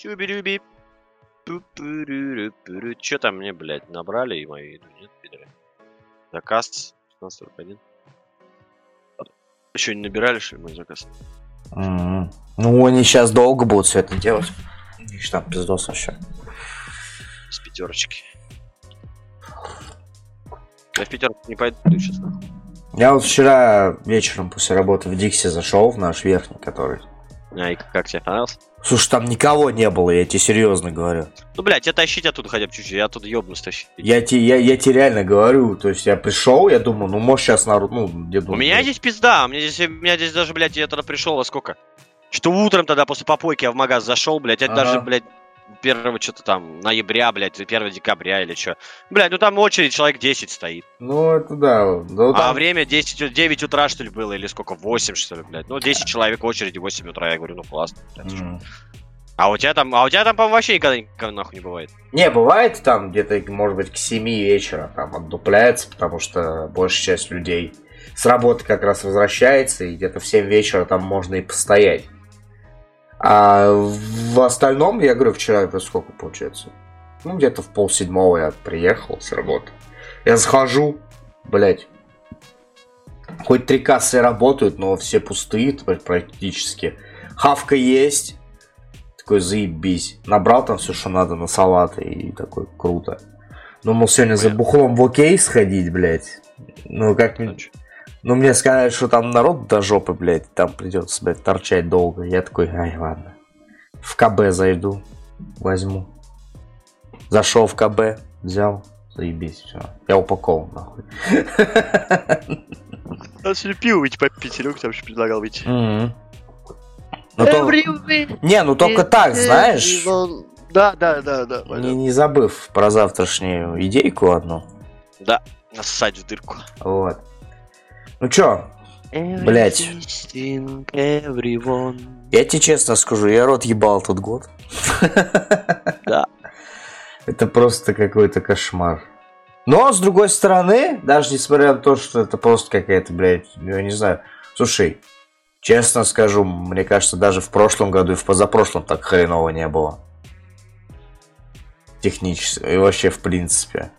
Чуби-рюби. Че там мне, блядь, набрали и мои еду, нет, пидоры? Заказ 1541. Еще не набирали, что ли, мой заказ? М. Ну, они сейчас долго будут все это делать. Ж там пиздос вообще. С пятерочки. Я в пятерку не пойду сейчас. Я вот вчера вечером после работы в Дикси зашел в наш верхний, который. А, и как тебе понравился? Слушай, там никого не было, я тебе серьезно говорю. Ну, блядь, тебя тащить оттуда хотя бы чуть-чуть, я оттуда ёбнусь тащить. Я тебе, я, я тебе реально говорю, то есть я пришел, я думаю, ну может сейчас народ, ну, я У думаю, меня блин, здесь пизда, у меня здесь, у меня здесь даже, блядь, я тогда пришел во сколько? Что утром тогда после попойки я в магаз зашел, блядь, это Ага. даже, блядь, первого что-то там, ноября, блядь, 1 декабря или что. Блядь, ну там очередь человек 10 стоит. Ну, это да. Ну, А там- время 10, у- 9 утра, что ли, было, или сколько, 8, что ли, блядь. Ну, 10 человек в очереди, 8 утра, я говорю, ну классно. блядь. М. А у тебя там, а у тебя там, по-моему, вообще никогда, никогда нахуй не бывает. Не, бывает там где-то, может быть, к 7 вечера там отдупляется, потому что большая часть людей с работы как раз возвращается, и где-то в 7 вечера там можно и постоять. А в остальном, я говорю, вчера сколько получается? Ну, где-то в полседьмого я приехал с работы. Я захожу, блядь, хоть три кассы работают, но все пустые практически. Хавка есть, такой, заебись. Набрал там все, что надо на салаты, и такой, круто. Думал сегодня за бухлом в окей сходить, блядь. Ну, как... Ну, чё. Ну, мне сказали, что там народ до жопы, блядь, там придется, блядь, торчать долго. Я такой, ай, ладно. В КБ зайду, возьму. Зашел в КБ, взял, заебись, все. Я упакован, нахуй. Надо сегодня пиво выйти попить, Серега там еще предлагал выйти. Ну, то- Не, ну только так, знаешь, Да, да, да, да. не, не забыв про завтрашнюю идейку одну. Да, нассать в дырку. Вот. Ну чё. Everyone. я тебе честно скажу, я рот ебал тот год. Да. Это просто какой-то кошмар. Но, с другой стороны, даже несмотря на то, что это просто какая-то, блядь, я не знаю. Слушай, честно скажу, мне кажется, даже в прошлом году и в позапрошлом так хреново не было. Технически. И вообще, в принципе.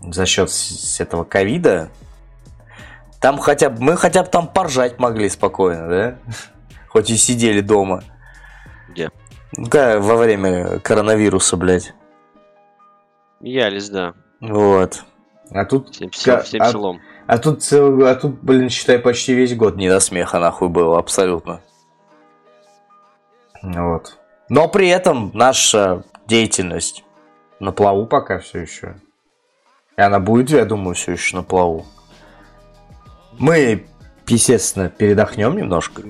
За счет этого ковида. Там хотя бы, мы хотя бы там поржать могли спокойно, да? Хоть и сидели дома. Где? Да, во время коронавируса, блядь. Ялись, да. Вот. А тут, Всем, Ка- всем а- селом. а тут, а тут, блин, считай, почти весь год не до смеха нахуй было, абсолютно. Вот. Но при этом наша деятельность на плаву пока все еще. И она будет, я думаю, все еще на плаву. Мы, естественно, передохнем немножко.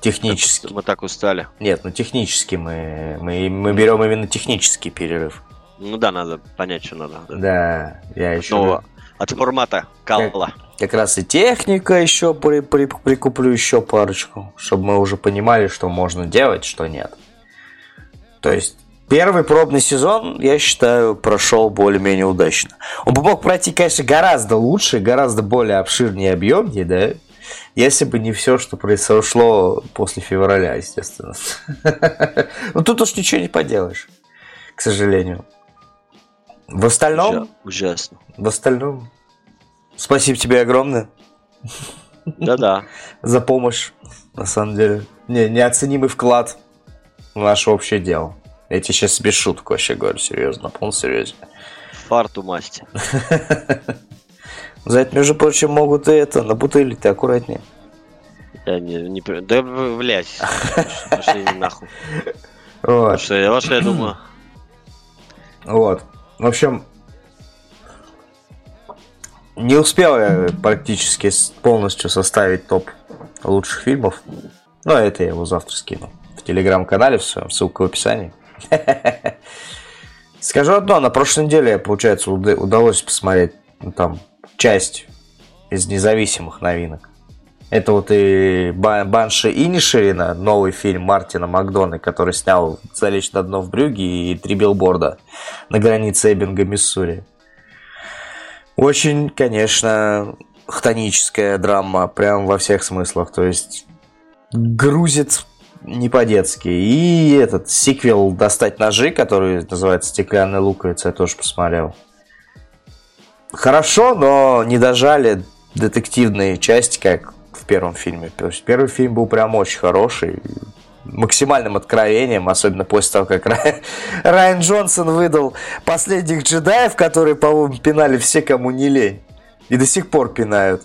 Технически. Мы так устали. Нет, ну технически мы, мы, мы берем именно технический перерыв. Ну да, надо понять, что надо. Да. Да, я еще... Нового. От формата калла. Как раз и техника еще при- при- прикуплю еще парочку, чтобы мы уже понимали, что можно делать, что нет. То есть первый пробный сезон, я считаю, прошел более-менее удачно. Он бы мог пройти, конечно, гораздо лучше, гораздо более обширнее и объемнее, да, если бы не все, что произошло после февраля, естественно. Ну тут уж ничего не поделаешь, к сожалению. В остальном, Ужа- Ужасно. в остальном, спасибо тебе огромное Да-да. за помощь, на самом деле. Не, неоценимый вклад в наше общее дело. Я тебе сейчас без шуток вообще говорю, серьезно, на полном серьезе. Фарту масти. За это, между прочим, могут и это, на бутыли ты аккуратнее. Я не, не... Да, блядь. Пошли нахуй. Вот. Что я, что я думаю. Вот. В общем, не успел я практически полностью составить топ лучших фильмов. Но это я его завтра скину. В телеграм-канале в своем, ссылка в описании. Скажу одно, на прошлой неделе, получается, уда- удалось посмотреть ну, там часть из независимых новинок. Это вот и Ба- Банши Инишерина, новый фильм Мартина Макдона, который снял «Залечь на дно в брюге» и «Три билборда» на границе Эббинга, Миссури. Очень, конечно, хтоническая драма, прям во всех смыслах. То есть грузит не по-детски. И этот сиквел «Достать ножи», который называется «Стеклянная луковица», я тоже посмотрел. Хорошо, но не дожали детективные части, как в первом фильме. То есть первый фильм был прям очень хороший, максимальным откровением, особенно после того, как Райан Джонсон выдал последних джедаев, которые, по-моему, пинали все, кому не лень. И до сих пор пинают.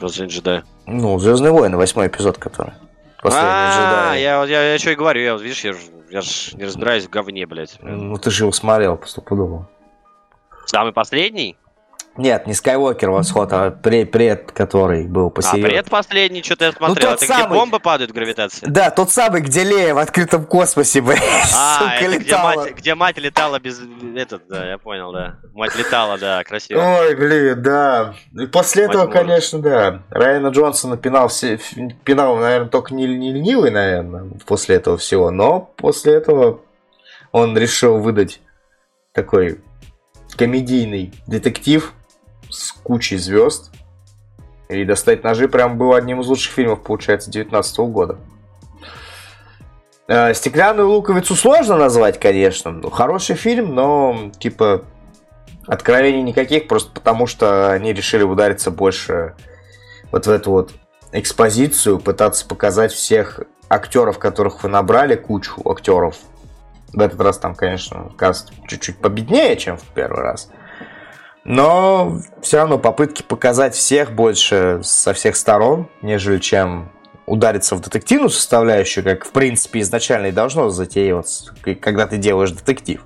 Последний джедай. Ну, Звездные войны, восьмой эпизод, который. Последний а, я, я, я что и говорю, я, видишь, я, я ж не разбираюсь в говне, блядь. Ну, ты же его смотрел, поступудово. Самый последний? Нет, не Скайуокер восход, а пред, пред который был посередине. А, пред последний, что-то я ну, смотрел. Ну, Это самый... где бомба падает в гравитации? Да, тот самый, где Лея в открытом космосе, блядь, а, сука, это летала. Где мать, где мать летала без... Этот, да, я понял, да. Мать летала, да, красиво. Ой, блин, да. И после мать этого, может. конечно, да. Райана Джонсона пинал, все, пинал, наверное, только не, не ленивый, наверное, после этого всего. Но после этого он решил выдать такой комедийный детектив, с кучей звезд. И «Достать ножи» прям был одним из лучших фильмов, получается, 19 года. Э, «Стеклянную луковицу» сложно назвать, конечно. Ну, хороший фильм, но, типа, откровений никаких, просто потому что они решили удариться больше вот в эту вот экспозицию, пытаться показать всех актеров, которых вы набрали, кучу актеров. В этот раз там, конечно, каст чуть-чуть победнее, чем в первый раз – но все равно попытки показать всех больше со всех сторон, нежели чем удариться в детективную составляющую, как в принципе изначально и должно затеиваться, когда ты делаешь детектив.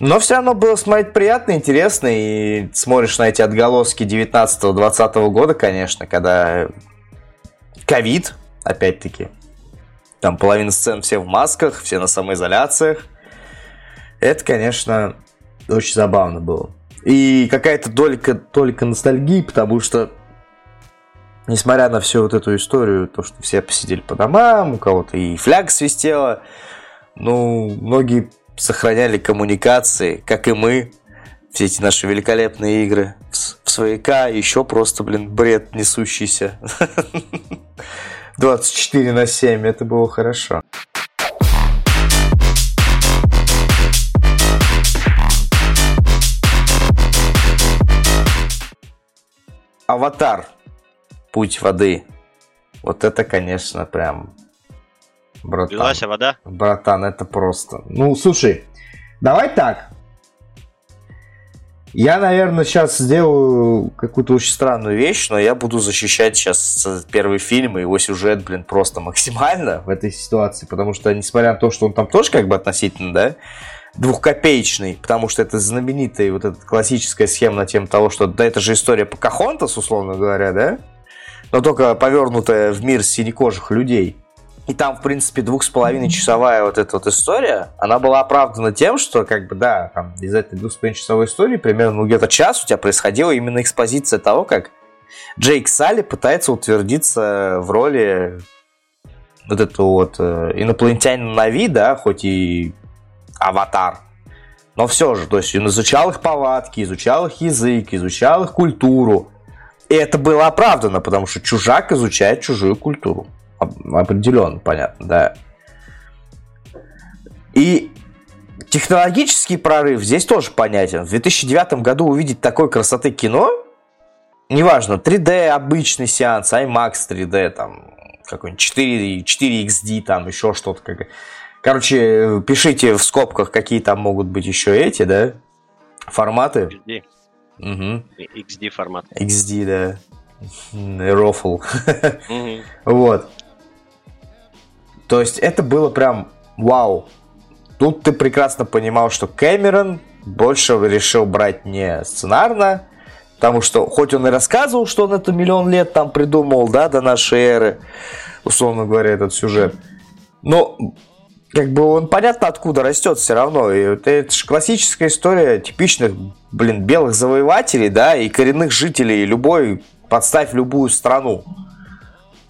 Но все равно было смотреть приятно, интересно, и смотришь на эти отголоски 19-20 года, конечно, когда ковид, опять-таки, там половина сцен все в масках, все на самоизоляциях. Это, конечно, очень забавно было. И какая-то долька, только ностальгии, потому что, несмотря на всю вот эту историю, то, что все посидели по домам, у кого-то и фляг свистела, ну, многие сохраняли коммуникации, как и мы, все эти наши великолепные игры в свояка, еще просто, блин, бред несущийся. 24 на 7, это было хорошо. Аватар. Путь воды. Вот это, конечно, прям... Братан. Лилась вода? Братан, это просто... Ну, слушай, давай так. Я, наверное, сейчас сделаю какую-то очень странную вещь, но я буду защищать сейчас первый фильм и его сюжет, блин, просто максимально в этой ситуации, потому что, несмотря на то, что он там тоже как бы относительно, да, двухкопеечный, потому что это знаменитая вот эта классическая схема на тему того, что да, это же история Покахонтас, условно говоря, да? Но только повернутая в мир синекожих людей. И там, в принципе, двух с половиной часовая вот эта вот история, она была оправдана тем, что, как бы, да, там, из этой двух с половиной часовой истории примерно ну, где-то час у тебя происходила именно экспозиция того, как Джейк Салли пытается утвердиться в роли вот этого вот э, инопланетянина Нави, да, хоть и аватар. Но все же, то есть он изучал их повадки, изучал их язык, изучал их культуру. И это было оправдано, потому что чужак изучает чужую культуру. Определенно, понятно, да. И технологический прорыв здесь тоже понятен. В 2009 году увидеть такой красоты кино, неважно, 3D обычный сеанс, IMAX 3D, там, какой-нибудь 4, 4XD, там, еще что-то. Как... Короче, пишите в скобках, какие там могут быть еще эти, да, форматы. XD. Угу. XD формат. XD, да. Рофл. Вот. То есть это было прям вау. Тут ты прекрасно понимал, что Кэмерон больше решил брать не сценарно, потому что хоть он и рассказывал, что он это миллион лет там придумал, да, до нашей эры, условно говоря, этот сюжет, но как бы он понятно откуда растет все равно. И это, это же классическая история типичных, блин, белых завоевателей, да, и коренных жителей любой, подставь любую страну.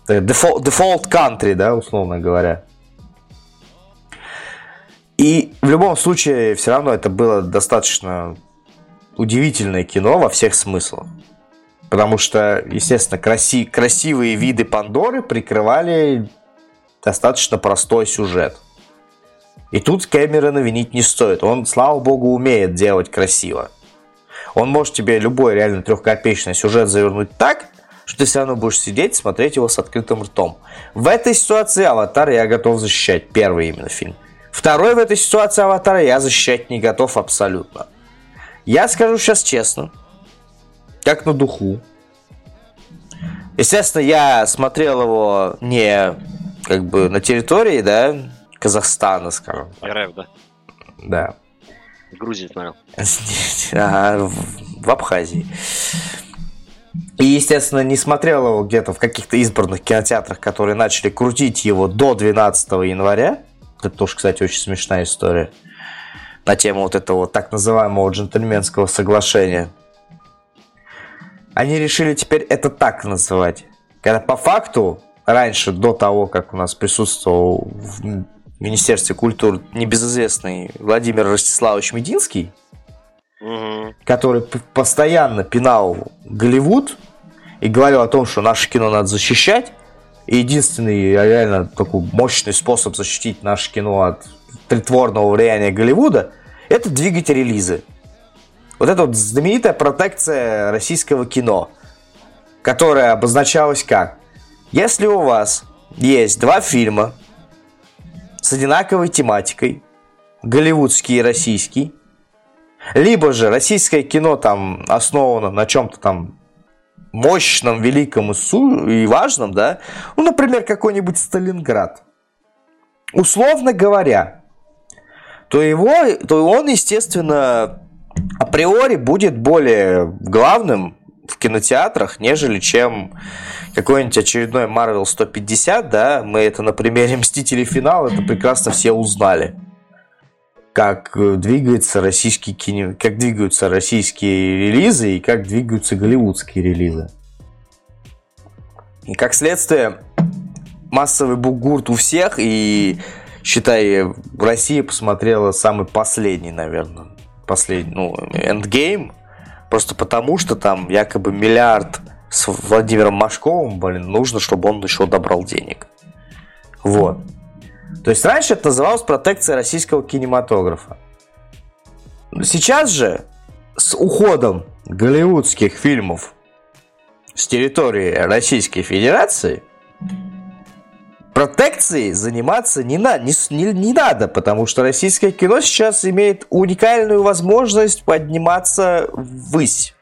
Default, default country, да, условно говоря. И в любом случае, все равно это было достаточно удивительное кино во всех смыслах. Потому что, естественно, краси, красивые виды Пандоры прикрывали достаточно простой сюжет. И тут Кэмерона винить не стоит. Он, слава богу, умеет делать красиво. Он может тебе любой реально трехкопеечный сюжет завернуть так, что ты все равно будешь сидеть, смотреть его с открытым ртом. В этой ситуации «Аватар» я готов защищать. Первый именно фильм. Второй в этой ситуации «Аватара» я защищать не готов абсолютно. Я скажу сейчас честно, как на духу. Естественно, я смотрел его не как бы на территории, да, Казахстана, скажем. РФ, да? Да. В Грузии смотрел. Ага, в Абхазии. И, естественно, не смотрел его где-то в каких-то избранных кинотеатрах, которые начали крутить его до 12 января. Это тоже, кстати, очень смешная история. На тему вот этого так называемого джентльменского соглашения. Они решили теперь это так называть. Когда по факту, раньше, до того, как у нас присутствовал в Министерстве культуры небезызвестный Владимир Ростиславович Мединский, угу. который постоянно пинал Голливуд и говорил о том, что наше кино надо защищать. И единственный реально такой мощный способ защитить наше кино от притворного влияния Голливуда – это двигать релизы. Вот это вот знаменитая протекция российского кино, которая обозначалась как? Если у вас есть два фильма, с одинаковой тематикой, голливудский и российский, либо же российское кино там основано на чем-то там мощном, великом и, су- и важном, да, ну, например, какой-нибудь Сталинград, условно говоря, то его, то он, естественно, априори будет более главным в кинотеатрах, нежели чем какой-нибудь очередной Marvel 150, да, мы это на примере Мстителей Финал, это прекрасно все узнали. Как э, двигается российский кино, как двигаются российские релизы и как двигаются голливудские релизы. И как следствие, массовый бугурт у всех, и считай, Россия посмотрела самый последний, наверное, последний, ну, Endgame, просто потому что там якобы миллиард с Владимиром Машковым, блин, нужно, чтобы он еще добрал денег. Вот. То есть раньше это называлось протекция российского кинематографа. Сейчас же с уходом голливудских фильмов с территории Российской Федерации протекцией заниматься не, на, не, не, не надо, потому что российское кино сейчас имеет уникальную возможность подниматься ввысь.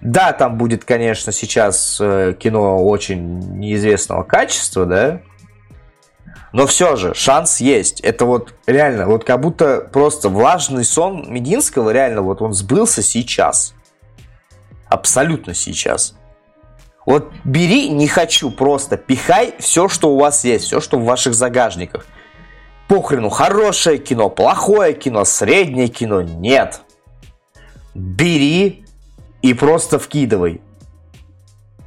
Да, там будет, конечно, сейчас э, кино очень неизвестного качества, да, но все же шанс есть. Это вот реально, вот как будто просто влажный сон Мединского, реально, вот он сбылся сейчас. Абсолютно сейчас. Вот бери, не хочу, просто пихай все, что у вас есть, все, что в ваших загажниках. Похрену, хорошее кино, плохое кино, среднее кино, нет. Бери, и просто вкидывай.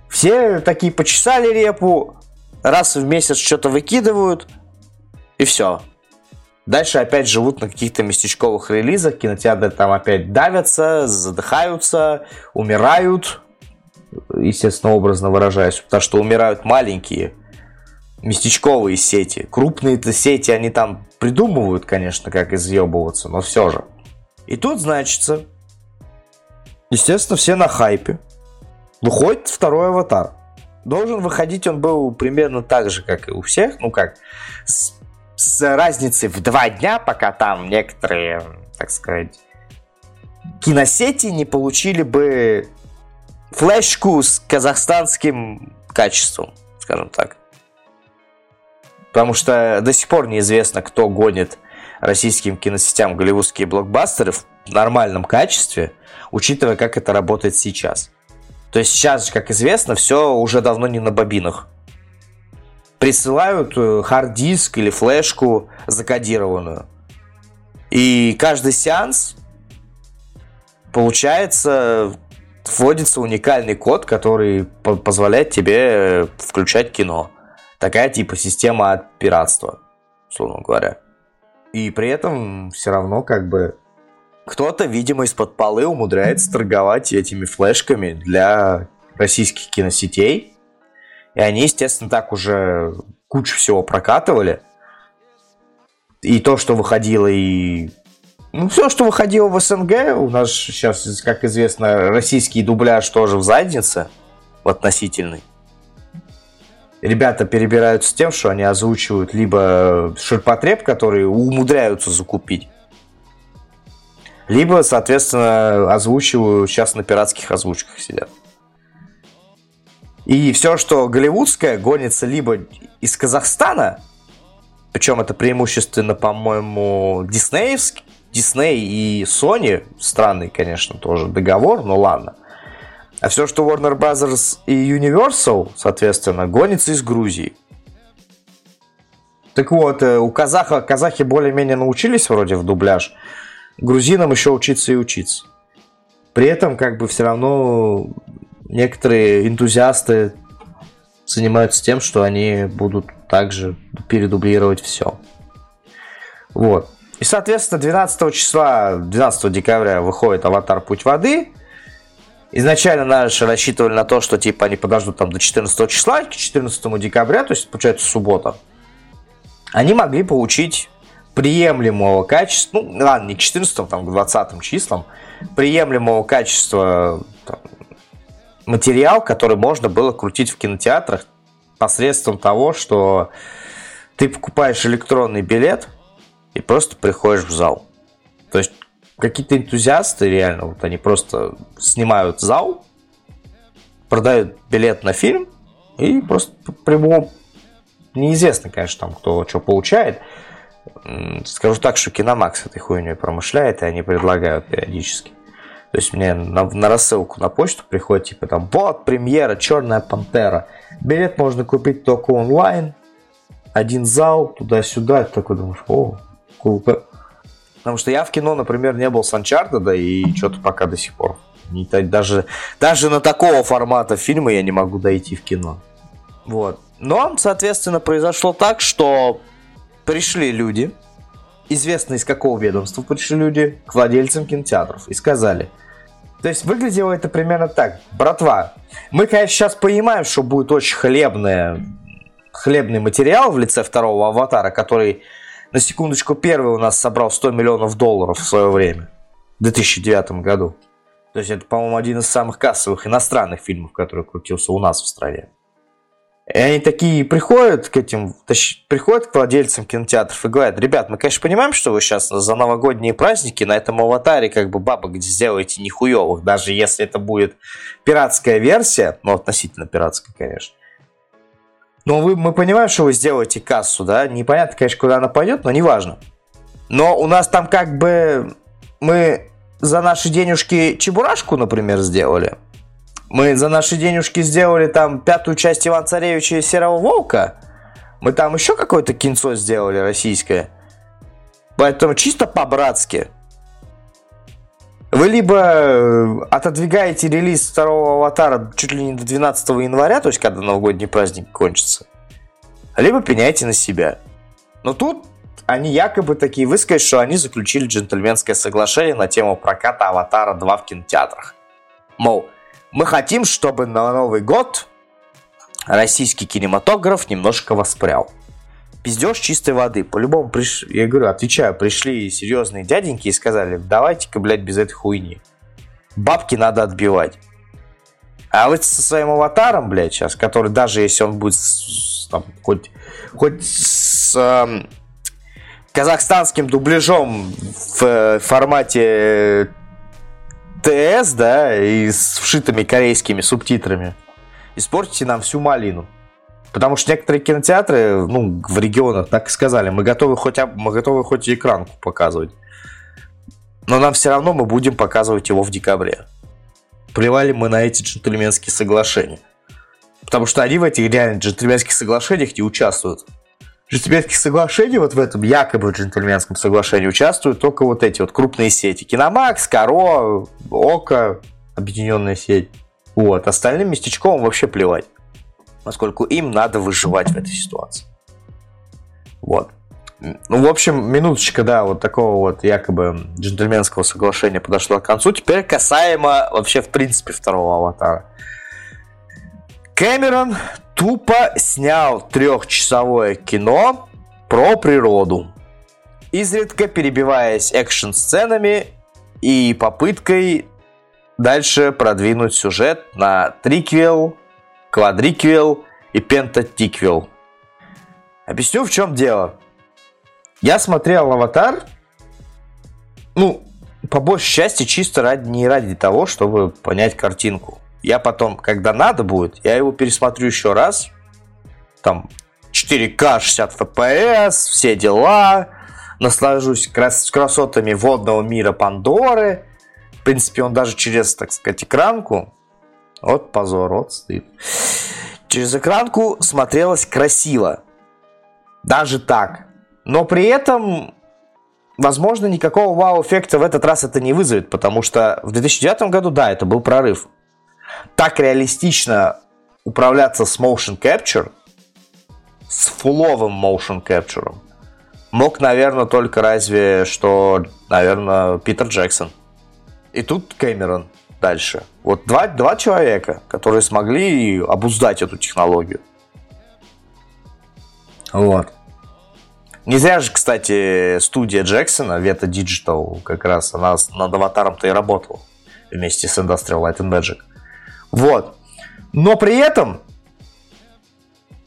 Все такие почесали репу, раз в месяц что-то выкидывают, и все. Дальше опять живут на каких-то местечковых релизах, кинотеатры там опять давятся, задыхаются, умирают, естественно, образно выражаясь, потому что умирают маленькие местечковые сети. Крупные-то сети, они там придумывают, конечно, как изъебываться, но все же. И тут, значится, Естественно, все на хайпе. Выходит второй аватар. Должен выходить он был примерно так же, как и у всех. Ну как, с, с разницей в два дня, пока там некоторые, так сказать, киносети не получили бы флешку с казахстанским качеством, скажем так. Потому что до сих пор неизвестно, кто гонит российским киносетям голливудские блокбастеры в нормальном качестве – учитывая, как это работает сейчас. То есть сейчас, как известно, все уже давно не на бобинах. Присылают э, хард-диск или флешку закодированную. И каждый сеанс получается вводится уникальный код, который позволяет тебе включать кино. Такая типа система от пиратства, условно говоря. И при этом все равно как бы кто-то, видимо, из-под полы умудряется торговать этими флешками для российских киносетей. И они, естественно, так уже кучу всего прокатывали. И то, что выходило и... Ну, все, что выходило в СНГ, у нас сейчас, как известно, российский дубляж тоже в заднице, в относительной. Ребята перебираются тем, что они озвучивают либо ширпотреб, который умудряются закупить, либо, соответственно, озвучивают сейчас на пиратских озвучках сидят. И все, что голливудское, гонится либо из Казахстана, причем это преимущественно, по-моему, диснеевский, Дисней и Sony, странный, конечно, тоже договор, но ладно. А все, что Warner Bros. и Universal, соответственно, гонится из Грузии. Так вот, э, у казаха, казахи более-менее научились вроде в дубляж. Грузинам еще учиться и учиться. При этом, как бы, все равно некоторые энтузиасты занимаются тем, что они будут также передублировать все. Вот. И, соответственно, 12 числа, 12 декабря выходит «Аватар. Путь воды». Изначально наши рассчитывали на то, что типа они подождут там до 14 числа, к 14 декабря, то есть, получается, суббота. Они могли получить приемлемого качества, ну, ладно, не к 14, там, к 20 числам, приемлемого качества там, материал, который можно было крутить в кинотеатрах посредством того, что ты покупаешь электронный билет и просто приходишь в зал. То есть какие-то энтузиасты реально, вот они просто снимают зал, продают билет на фильм и просто прямо неизвестно, конечно, там кто что получает. Скажу так, что Киномакс этой хуйней промышляет, и они предлагают периодически. То есть мне на, на рассылку на почту приходит, типа там, вот, премьера, Черная Пантера. Билет можно купить только онлайн. Один зал, туда-сюда. Ты такой думаешь, о, круто. Потому что я в кино, например, не был с Uncharted, и что-то пока до сих пор. Не, даже, даже на такого формата фильма я не могу дойти в кино. Вот. Но, соответственно, произошло так, что пришли люди, известно из какого ведомства пришли люди, к владельцам кинотеатров и сказали, то есть выглядело это примерно так. Братва, мы, конечно, сейчас понимаем, что будет очень хлебное, хлебный материал в лице второго аватара, который, на секундочку, первый у нас собрал 100 миллионов долларов в свое время, в 2009 году. То есть это, по-моему, один из самых кассовых иностранных фильмов, который крутился у нас в стране. И они такие приходят к этим, приходят к владельцам кинотеатров и говорят, ребят, мы, конечно, понимаем, что вы сейчас за новогодние праздники на этом аватаре как бы бабок сделаете нихуевых, даже если это будет пиратская версия, ну, относительно пиратская, конечно. Но вы, мы понимаем, что вы сделаете кассу, да, непонятно, конечно, куда она пойдет, но неважно. Но у нас там как бы мы за наши денежки чебурашку, например, сделали – мы за наши денежки сделали там пятую часть Иван Царевича и Серого Волка. Мы там еще какое-то кинцо сделали российское. Поэтому чисто по-братски. Вы либо э, отодвигаете релиз второго аватара чуть ли не до 12 января, то есть когда новогодний праздник кончится, либо пеняйте на себя. Но тут они якобы такие высказали, что они заключили джентльменское соглашение на тему проката Аватара 2 в кинотеатрах. Мол, мы хотим, чтобы на Новый год российский кинематограф немножко воспрял. Пиздеж чистой воды. По-любому, приш... я говорю, отвечаю, пришли серьезные дяденьки и сказали, давайте-ка, блядь, без этой хуйни. Бабки надо отбивать. А вы со своим аватаром, блядь, сейчас, который даже если он будет там, хоть, хоть с э, казахстанским дубляжом в э, формате ТС, да, и с вшитыми корейскими субтитрами, испортите нам всю малину. Потому что некоторые кинотеатры, ну, в регионах так и сказали, мы готовы хоть, мы готовы хоть экранку показывать. Но нам все равно мы будем показывать его в декабре. Плевали мы на эти джентльменские соглашения. Потому что они в этих реально джентльменских соглашениях не участвуют джентльменских соглашений, вот в этом якобы джентльменском соглашении участвуют только вот эти вот крупные сети. Киномакс, Каро, Ока, объединенная сеть. Вот. Остальным местечком вообще плевать. Поскольку им надо выживать в этой ситуации. Вот. Ну, в общем, минуточка, да, вот такого вот якобы джентльменского соглашения подошла к концу. Теперь касаемо вообще, в принципе, второго аватара. Кэмерон тупо снял трехчасовое кино про природу, изредка перебиваясь экшн-сценами и попыткой дальше продвинуть сюжет на триквел, квадриквел и пентатиквел. Объясню, в чем дело. Я смотрел «Аватар», ну, по большей части чисто ради, не ради того, чтобы понять картинку. Я потом, когда надо будет, я его пересмотрю еще раз. Там 4К, 60 FPS, все дела. Наслажусь крас красотами водного мира Пандоры. В принципе, он даже через, так сказать, экранку. Вот позор, вот стыд. Через экранку смотрелось красиво. Даже так. Но при этом, возможно, никакого вау-эффекта в этот раз это не вызовет, потому что в 2009 году, да, это был прорыв. Так реалистично управляться с motion capture, с фуловым motion capture, мог, наверное, только разве что, наверное, Питер Джексон. И тут Кэмерон дальше. Вот два, два человека, которые смогли обуздать эту технологию. Вот. Не зря же, кстати, студия Джексона, Veta Digital, как раз она над аватаром-то и работала вместе с Industrial Light and Magic. Вот. Но при этом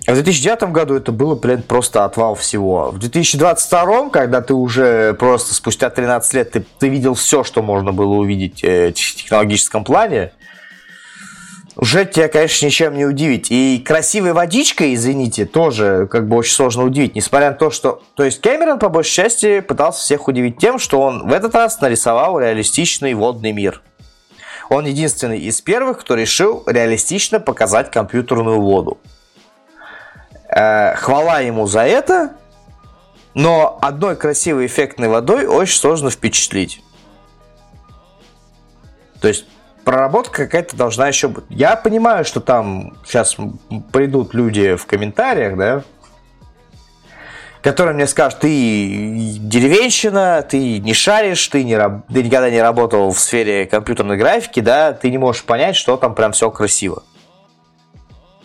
в 2009 году это было, блин, просто отвал всего. В 2022, когда ты уже просто спустя 13 лет ты, ты видел все, что можно было увидеть э, в технологическом плане, уже тебя, конечно, ничем не удивить. И красивой водичкой, извините, тоже как бы очень сложно удивить. Несмотря на то, что... То есть Кэмерон, по большей части, пытался всех удивить тем, что он в этот раз нарисовал реалистичный водный мир. Он единственный из первых, кто решил реалистично показать компьютерную воду. Э, хвала ему за это, но одной красивой эффектной водой очень сложно впечатлить. То есть проработка какая-то должна еще быть. Я понимаю, что там сейчас придут люди в комментариях, да, которые мне скажут, ты деревенщина, ты не шаришь, ты, не, ты никогда не работал в сфере компьютерной графики, да, ты не можешь понять, что там прям все красиво.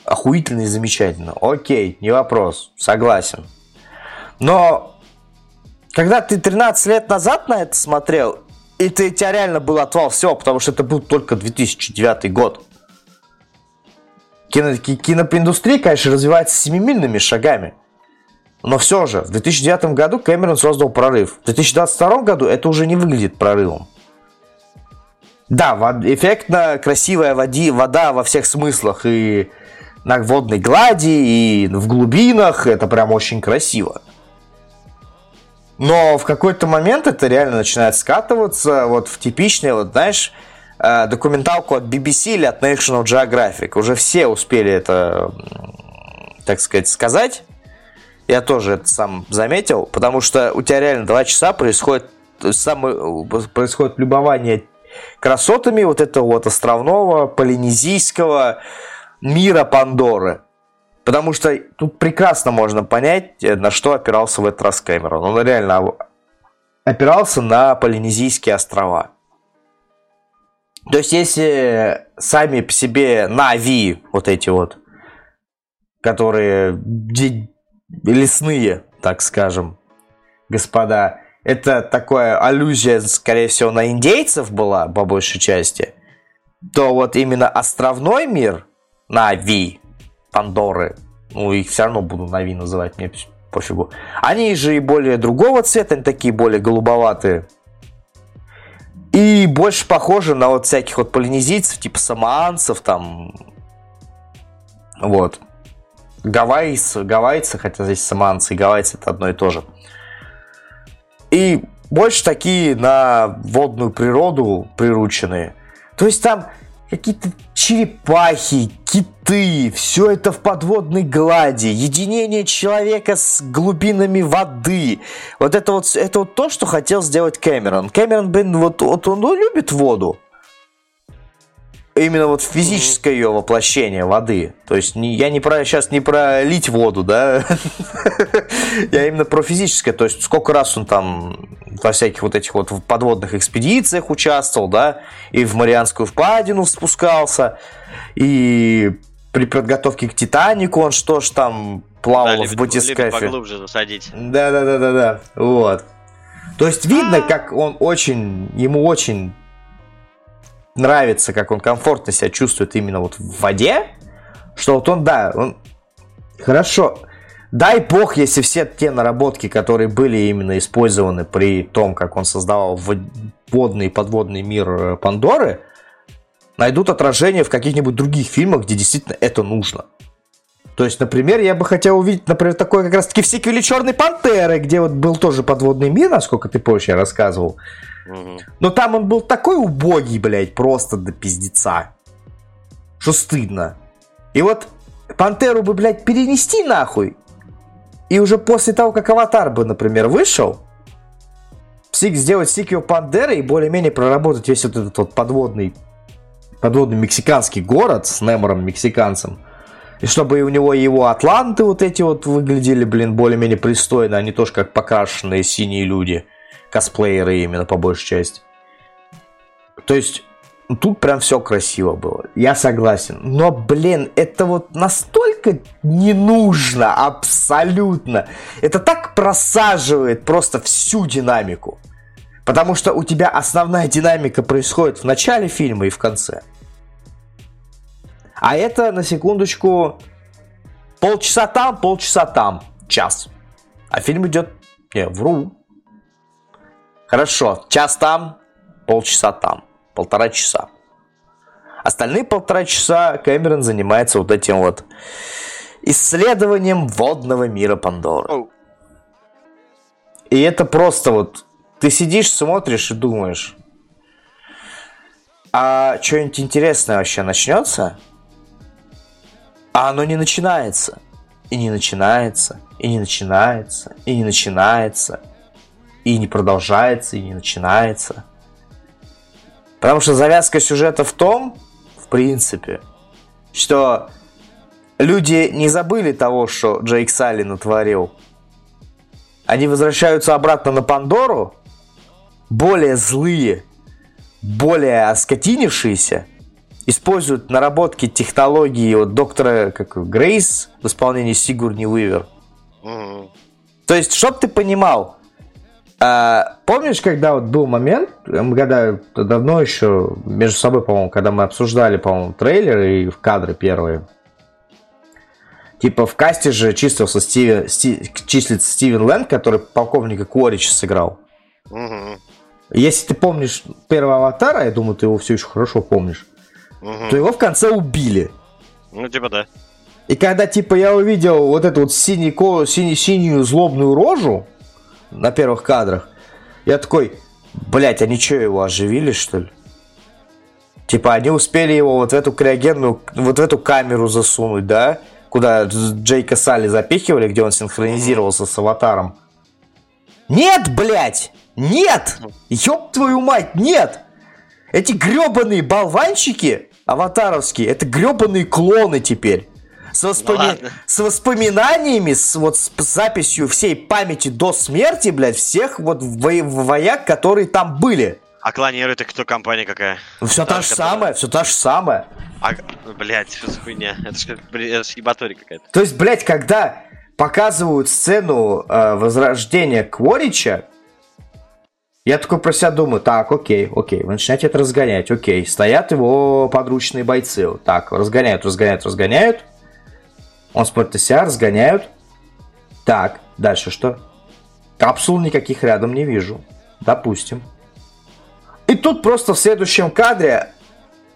Охуительно и замечательно. Окей, не вопрос, согласен. Но когда ты 13 лет назад на это смотрел, и ты, тебя реально был отвал всего, потому что это был только 2009 год. Кино, киноиндустрия, конечно, развивается семимильными шагами. Но все же, в 2009 году Кэмерон создал прорыв. В 2022 году это уже не выглядит прорывом. Да, эффектно красивая води, вода во всех смыслах. И на водной глади, и в глубинах. Это прям очень красиво. Но в какой-то момент это реально начинает скатываться вот в типичный, вот знаешь, э, документалку от BBC или от National Geographic. Уже все успели это, так сказать, сказать. Я тоже это сам заметил, потому что у тебя реально два часа происходит, самое, происходит любование красотами вот этого вот островного полинезийского мира Пандоры. Потому что тут прекрасно можно понять, э, на что опирался в этот раз Кэмерон. Он реально опирался на Полинезийские острова. То есть, если сами по себе Нави, вот эти вот, которые лесные, так скажем, господа, это такая аллюзия, скорее всего, на индейцев была, по большей части, то вот именно островной мир, Нави, Пандоры, ну, их все равно буду Нави называть, мне пофигу. Они же и более другого цвета, они такие более голубоватые. И больше похожи на вот всяких вот полинезийцев, типа самоанцев, там, вот. Гавайцы, гавайцы, хотя здесь саманцы и гавайцы это одно и то же. И больше такие на водную природу прирученные. То есть там какие-то черепахи, киты, все это в подводной глади, единение человека с глубинами воды. Вот это вот, это вот то, что хотел сделать Кэмерон. Кэмерон, блин, вот, вот он, он любит воду именно вот физическое ее воплощение воды. То есть не, я не про сейчас не про лить воду, да, я именно про физическое. То есть сколько раз он там во всяких вот этих вот подводных экспедициях участвовал, да, и в Марианскую впадину спускался, и при подготовке к Титанику он что ж там плавал да, в батискафе. поглубже засадить. Да-да-да-да-да, вот. То есть видно, как он очень, ему очень нравится, как он комфортно себя чувствует именно вот в воде, что вот он, да, он хорошо. Дай бог, если все те наработки, которые были именно использованы при том, как он создавал водный и подводный мир э, Пандоры, найдут отражение в каких-нибудь других фильмах, где действительно это нужно. То есть, например, я бы хотел увидеть, например, такой как раз-таки в сиквеле Черной Пантеры, где вот был тоже подводный мир, насколько ты помнишь, я рассказывал. Но там он был такой убогий, блядь, просто до пиздеца. Что стыдно. И вот Пантеру бы, блядь, перенести нахуй. И уже после того, как Аватар бы, например, вышел, сделать сиквел Пандеры и более-менее проработать весь вот этот вот подводный, подводный мексиканский город с Немором мексиканцем. И чтобы у него его атланты вот эти вот выглядели, блин, более-менее пристойно, а не тоже как покрашенные синие люди – косплееры именно по большей части. То есть тут прям все красиво было. Я согласен. Но, блин, это вот настолько не нужно абсолютно. Это так просаживает просто всю динамику. Потому что у тебя основная динамика происходит в начале фильма и в конце. А это, на секундочку, полчаса там, полчаса там, час. А фильм идет, не, вру, Хорошо, час там, полчаса там, полтора часа. Остальные полтора часа Кэмерон занимается вот этим вот исследованием водного мира Пандоры. И это просто вот ты сидишь, смотришь и думаешь, а что-нибудь интересное вообще начнется? А оно не начинается. И не начинается, и не начинается, и не начинается и не продолжается, и не начинается. Потому что завязка сюжета в том, в принципе, что люди не забыли того, что Джейк Салли натворил. Они возвращаются обратно на Пандору, более злые, более оскотинившиеся, используют наработки технологии от доктора как Грейс в исполнении Сигурни Уивер. Mm-hmm. То есть, чтоб ты понимал, а, помнишь, когда вот был момент, мы когда давно еще между собой, по-моему, когда мы обсуждали, по-моему, трейлеры и в кадры первые, типа в касте же числился Стивен, Сти, числится Стивен Лэнд, который полковника Куорича сыграл. Угу. Если ты помнишь первого аватара, я думаю, ты его все еще хорошо помнишь, угу. то его в конце убили. Ну, типа да. И когда, типа, я увидел вот эту вот синий, синий, синюю злобную рожу, на первых кадрах. Я такой, блять, они что, его оживили, что ли? Типа, они успели его вот в эту криогенную, вот в эту камеру засунуть, да? Куда Джейка Салли запихивали, где он синхронизировался с аватаром. Нет, блядь! Нет! Ёб твою мать, нет! Эти гребаные болванчики аватаровские, это гребаные клоны теперь с, воспоми... ну, с воспоминаниями, с, вот, с записью всей памяти до смерти, блядь, всех вот во... вояк, которые там были. А клонеры это кто компания какая? Все та, та же которая... самое, все та же самое. А, блядь, что за хуйня? Это же, это же ебатория какая-то. То есть, блядь, когда показывают сцену э, возрождения Кворича, я такой про себя думаю, так, окей, окей, вы начинаете это разгонять, окей, стоят его подручные бойцы, так, разгоняют, разгоняют, разгоняют, он на себя, разгоняют. Так, дальше что? Капсул никаких рядом не вижу. Допустим. И тут просто в следующем кадре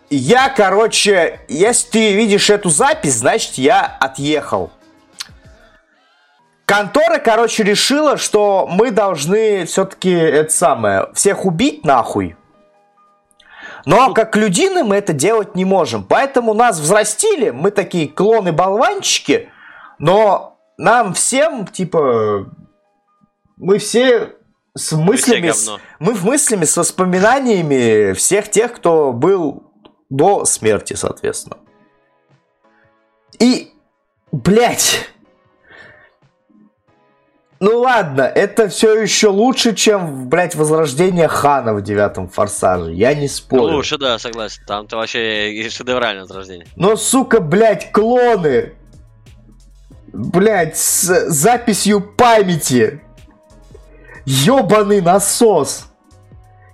я, короче, если ты видишь эту запись, значит я отъехал. Контора, короче, решила, что мы должны все-таки это самое, всех убить нахуй. Но как людины мы это делать не можем. Поэтому нас взрастили, мы такие клоны-болванчики, но нам всем, типа, мы все с мыслями, с, мы в мыслями, с воспоминаниями всех тех, кто был до смерти, соответственно. И, блядь, Ну ладно, это все еще лучше, чем, блядь, возрождение Хана в девятом форсаже. Я не спорю. Ну, лучше, да, согласен. Там-то вообще шедевральное возрождение. Но, сука, блядь, клоны. Блядь, с записью памяти. Ёбаный насос.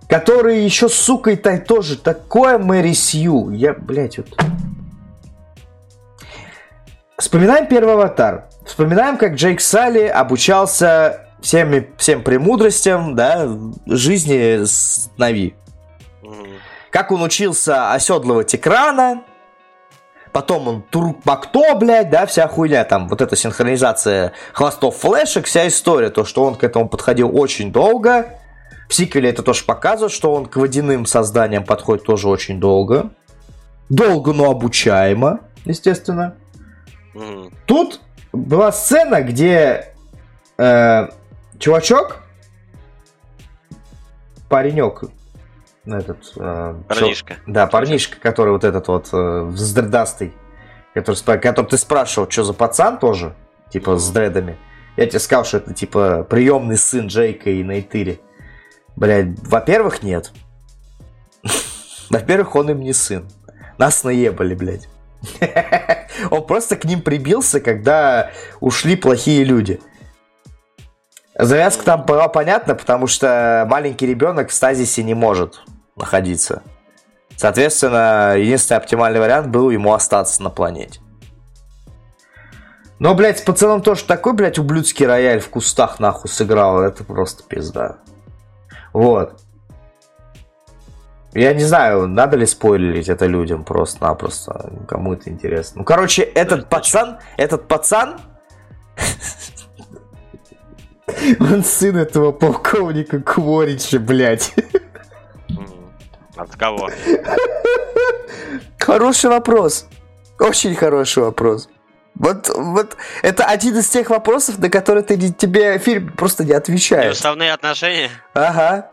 Который еще, сука, и тоже такое Мэри Сью. Я, блядь, вот... Вспоминаем первый аватар. Вспоминаем, как Джейк Салли обучался всеми, всем премудростям да, жизни с Нави. Как он учился оседлывать экрана, потом он Турук Макто, блядь, да, вся хуйня, там, вот эта синхронизация хвостов флешек, вся история, то, что он к этому подходил очень долго. В сиквеле это тоже показывает, что он к водяным созданиям подходит тоже очень долго. Долго, но обучаемо, естественно. Тут была сцена, где э, чувачок, паренек, этот... Э, парнишка. Чё, да, парнишка, который вот этот вот э, вздредастый, который, который ты спрашивал, что за пацан тоже, типа с дредами. Я тебе сказал, что это типа приемный сын Джейка и Нейтыри. Блядь, во-первых, нет. Во-первых, он им не сын. Нас наебали, блядь. Он просто к ним прибился, когда ушли плохие люди. Завязка там была понятна, потому что маленький ребенок в стазисе не может находиться. Соответственно, единственный оптимальный вариант был ему остаться на планете. Но, блядь, с пацаном тоже такой, блядь, ублюдский рояль в кустах нахуй сыграл. Это просто пизда. Вот. Я не знаю, надо ли спойлерить это людям просто-напросто. Кому это интересно. Ну, короче, этот пацан, этот пацан... Он сын этого полковника Кворича, блядь. От кого? Хороший вопрос. Очень хороший вопрос. Вот, вот это один из тех вопросов, на которые ты, тебе фильм просто не отвечает. Уставные отношения? Ага.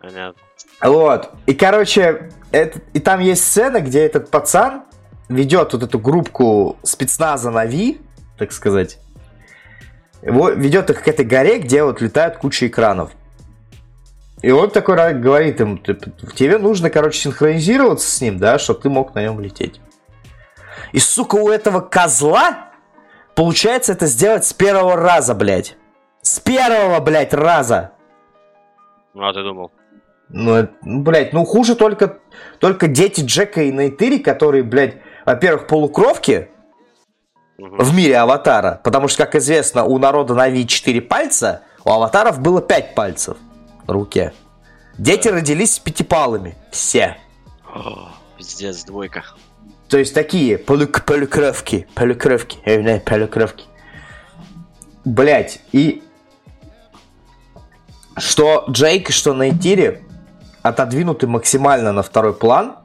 Понятно. Вот. И, короче, это, и там есть сцена, где этот пацан ведет вот эту группку спецназа на Ви, так сказать. Ведет их к этой горе, где вот летают куча экранов. И он такой говорит им, тебе нужно, короче, синхронизироваться с ним, да, чтобы ты мог на нем лететь. И, сука, у этого козла получается это сделать с первого раза, блядь. С первого, блядь, раза. Ну, а ты думал? Ну, ну, блядь, ну хуже только, только дети Джека и Нейтыри, которые, блядь, во-первых, полукровки угу. в мире Аватара. Потому что, как известно, у народа Нави 4 пальца, у Аватаров было 5 пальцев на руке. Дети родились с пятипалами. Все. О, пиздец, двойка. То есть такие полук полукровки, полукровки, э, полукровки. Блять, и что Джейк, что Нейтири отодвинуты максимально на второй план,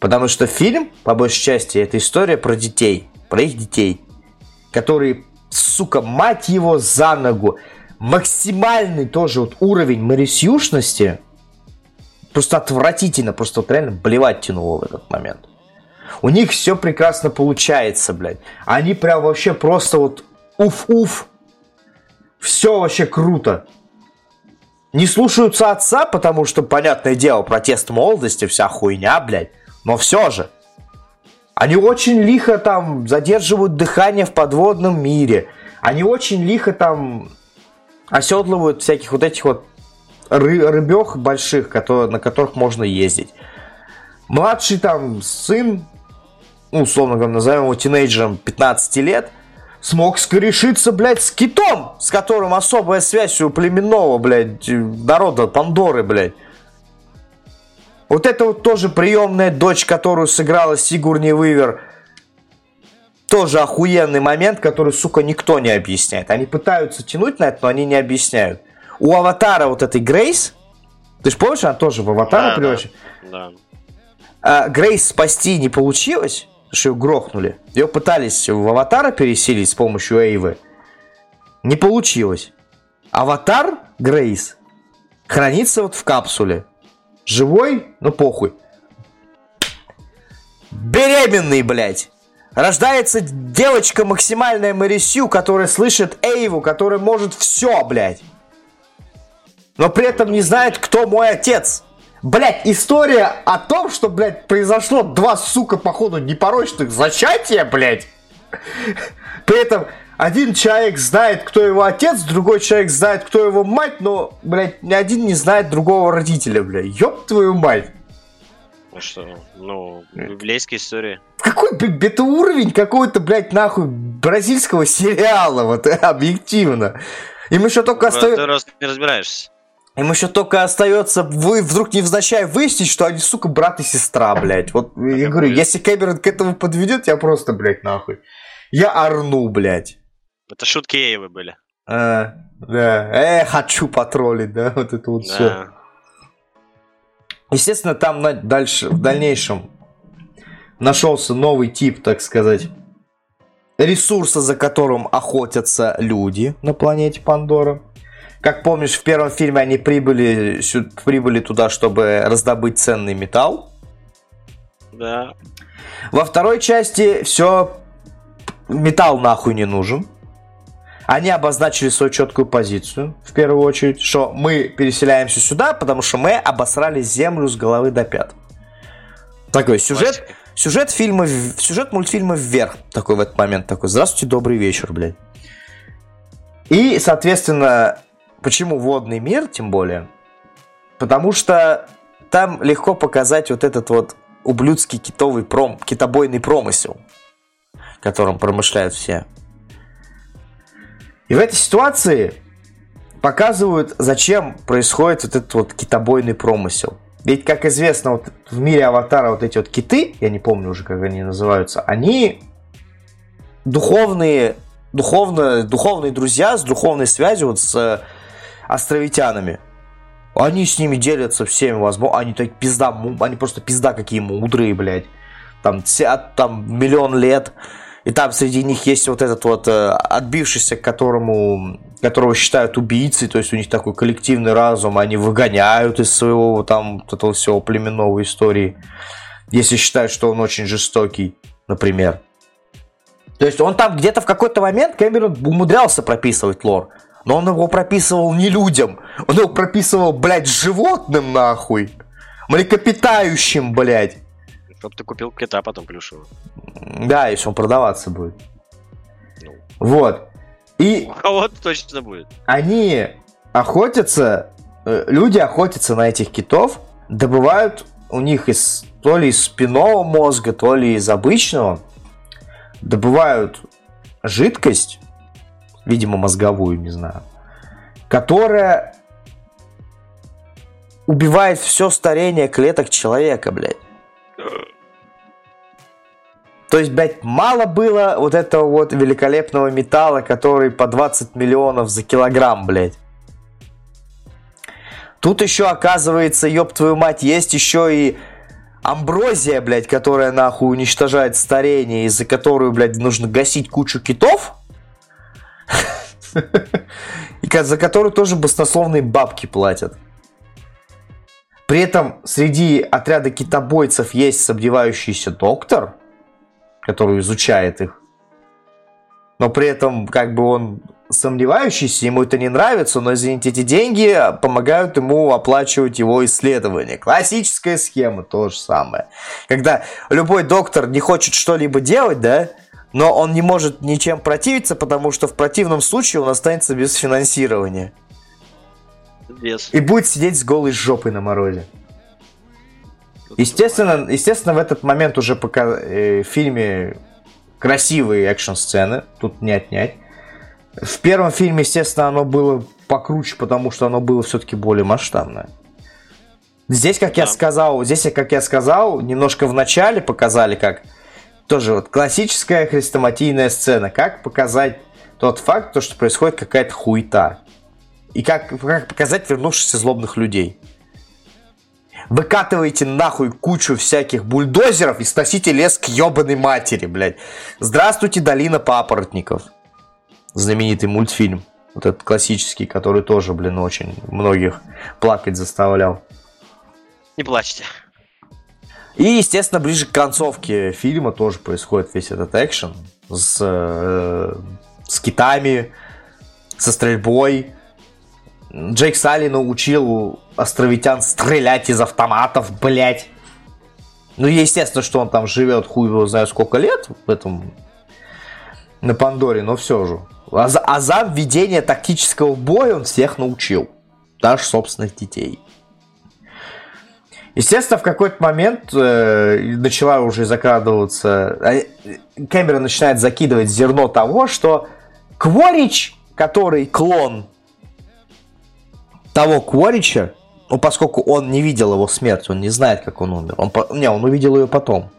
потому что фильм, по большей части, это история про детей, про их детей, которые, сука, мать его за ногу, максимальный тоже вот уровень марисюшности, просто отвратительно, просто вот реально блевать тянуло в этот момент. У них все прекрасно получается, блядь. Они прям вообще просто вот уф-уф. Все вообще круто не слушаются отца, потому что, понятное дело, протест молодости, вся хуйня, блядь. Но все же. Они очень лихо там задерживают дыхание в подводном мире. Они очень лихо там оседлывают всяких вот этих вот ры- рыбех больших, которые, на которых можно ездить. Младший там сын, ну, условно говоря, назовем его тинейджером 15 лет – смог скорешиться, блядь, с китом, с которым особая связь у племенного, блядь, народа Пандоры, блядь. Вот это вот тоже приемная дочь, которую сыграла Сигурни Вывер. Тоже охуенный момент, который, сука, никто не объясняет. Они пытаются тянуть на это, но они не объясняют. У Аватара вот этой Грейс, ты же помнишь, она тоже в Аватара да, превращена? Да. да. А, Грейс спасти не получилось что ее грохнули. Ее пытались в Аватара переселить с помощью Эйвы. Не получилось. Аватар Грейс хранится вот в капсуле. Живой, ну похуй. Беременный, блядь. Рождается девочка максимальная Марисю, которая слышит Эйву, которая может все, блядь. Но при этом не знает, кто мой отец. Блять, история о том, что, блядь, произошло два, сука, походу, непорочных зачатия, блядь. При этом один человек знает, кто его отец, другой человек знает, кто его мать, но, блядь, ни один не знает другого родителя, блядь. Ёб твою мать. Ну что, ну, библейская история. Какой, блядь, это уровень какого-то, блядь, нахуй, бразильского сериала, вот, объективно. Им еще только остается... Раз не разбираешься. Им еще только остается, вы вдруг невзначай выяснить, что они, сука, брат и сестра, блядь. Вот, я говорю, если Кэмерон к этому подведет, я просто, блядь, нахуй. Я орну, блядь. Это шутки Эйвы были. А, да. Э, хочу потроллить, да, вот это вот Да. все. Естественно, там на- дальше, в дальнейшем нашелся новый тип, так сказать, ресурса, за которым охотятся люди на планете Пандора. Как помнишь, в первом фильме они прибыли, прибыли туда, чтобы раздобыть ценный металл. Да. Во второй части все металл нахуй не нужен. Они обозначили свою четкую позицию, в первую очередь, что мы переселяемся сюда, потому что мы обосрали землю с головы до пят. Такой сюжет, сюжет фильма, сюжет мультфильма вверх такой в этот момент такой. Здравствуйте, добрый вечер, блядь. И, соответственно, почему водный мир, тем более? Потому что там легко показать вот этот вот ублюдский китовый пром, китобойный промысел, которым промышляют все. И в этой ситуации показывают, зачем происходит вот этот вот китобойный промысел. Ведь, как известно, вот в мире Аватара вот эти вот киты, я не помню уже, как они называются, они духовные, духовно, духовные друзья с духовной связью вот с э, островитянами. Они с ними делятся всеми возможно. Они так пизда, они просто пизда какие мудрые, блядь. Там, там миллион лет. И там среди них есть вот этот вот э, отбившийся, которому, которого считают убийцей, то есть у них такой коллективный разум, они выгоняют из своего там вот этого всего племенного истории, если считают, что он очень жестокий, например. То есть он там где-то в какой-то момент Кэмерон умудрялся прописывать лор, но он его прописывал не людям, он его прописывал, блядь, животным нахуй, млекопитающим, блядь. Чтоб ты купил кита потом плюшевого. Да, если он продаваться будет. Ну. Вот. И А вот точно будет. они охотятся, э, люди охотятся на этих китов, добывают у них из то ли из спинного мозга, то ли из обычного, добывают жидкость, видимо мозговую, не знаю, которая убивает все старение клеток человека, блядь. То есть, блядь, мало было вот этого вот великолепного металла, который по 20 миллионов за килограмм, блядь. Тут еще, оказывается, ёб твою мать, есть еще и амброзия, блядь, которая нахуй уничтожает старение, из-за которую, блядь, нужно гасить кучу китов. И за которую тоже баснословные бабки платят. При этом среди отряда китобойцев есть сомневающийся доктор, который изучает их. Но при этом, как бы он сомневающийся, ему это не нравится, но, извините, эти деньги помогают ему оплачивать его исследования. Классическая схема, то же самое. Когда любой доктор не хочет что-либо делать, да, но он не может ничем противиться, потому что в противном случае он останется без финансирования. Без. И будет сидеть с голой жопой на морозе. Естественно, естественно, в этот момент уже пока э, в фильме красивые экшн-сцены, тут не отнять. В первом фильме, естественно, оно было покруче, потому что оно было все-таки более масштабное. Здесь, как я Да. сказал, здесь, как я сказал, немножко в начале показали, как тоже вот классическая хрестоматийная сцена, как показать тот факт, то, что происходит какая-то хуета. И как, как показать вернувшихся злобных людей. Выкатываете нахуй кучу всяких бульдозеров и сносите лес к ебаной матери, блядь. Здравствуйте, долина папоротников. Знаменитый мультфильм. Вот этот классический, который тоже, блин, очень многих плакать заставлял. Не плачьте. И, естественно, ближе к концовке фильма тоже происходит весь этот экшен с, э, с китами, со стрельбой. Джейк Салли научил островитян стрелять из автоматов, блять. Ну, естественно, что он там живет, хуй его знает сколько лет в этом на Пандоре, но все же. А а за введение тактического боя он всех научил. Даже собственных детей. Естественно, в какой-то момент э, начала уже закрадываться... Э, камера начинает закидывать зерно того, что Кворич, который клон того Кворича, ну, поскольку он не видел его смерть, он не знает, как он умер. Он, не, он увидел ее потом.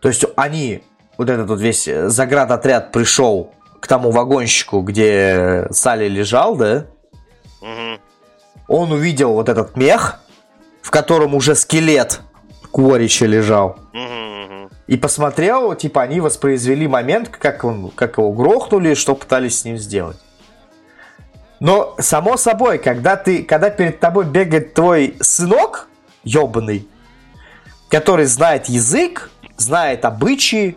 То есть они, вот этот вот весь заградотряд пришел к тому вагонщику, где Салли лежал, да? Угу. Он увидел вот этот мех, в котором уже скелет Кворича лежал. И посмотрел, типа, они воспроизвели момент, как, он, как его грохнули, что пытались с ним сделать. Но, само собой, когда, ты, когда перед тобой бегает твой сынок, ебаный, который знает язык, знает обычаи,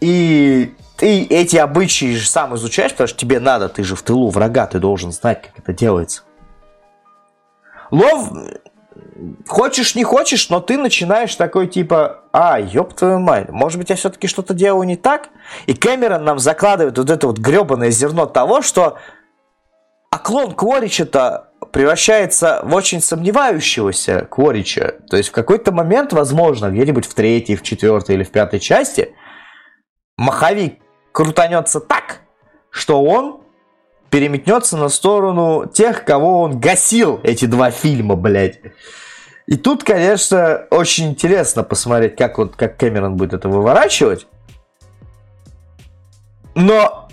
и ты эти обычаи же сам изучаешь, потому что тебе надо, ты же в тылу врага, ты должен знать, как это делается. Лов, хочешь, не хочешь, но ты начинаешь такой типа, а, ёб твою мать, может быть, я все-таки что-то делаю не так? И Кэмерон нам закладывает вот это вот гребаное зерно того, что а клон Кворича-то превращается в очень сомневающегося Кворича. То есть в какой-то момент, возможно, где-нибудь в третьей, в четвертой или в пятой части, маховик крутанется так, что он переметнется на сторону тех, кого он гасил эти два фильма, блядь. И тут, конечно, очень интересно посмотреть, как, вот, как Кэмерон будет это выворачивать. Но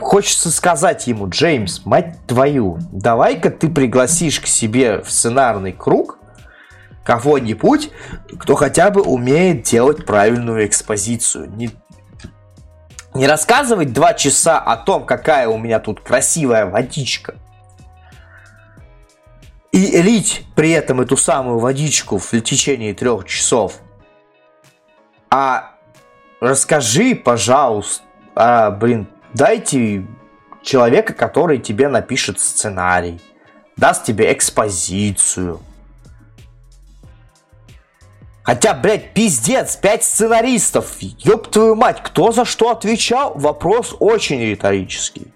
хочется сказать ему, Джеймс, мать твою, давай-ка ты пригласишь к себе в сценарный круг кого-нибудь, кто хотя бы умеет делать правильную экспозицию. Не, не рассказывать два часа о том, какая у меня тут красивая водичка. И лить при этом эту самую водичку в течение трех часов. А расскажи, пожалуйста, а, блин, дайте человека, который тебе напишет сценарий, даст тебе экспозицию, Хотя, блядь, пиздец, пять сценаристов. Ёб твою мать, кто за что отвечал? Вопрос очень риторический.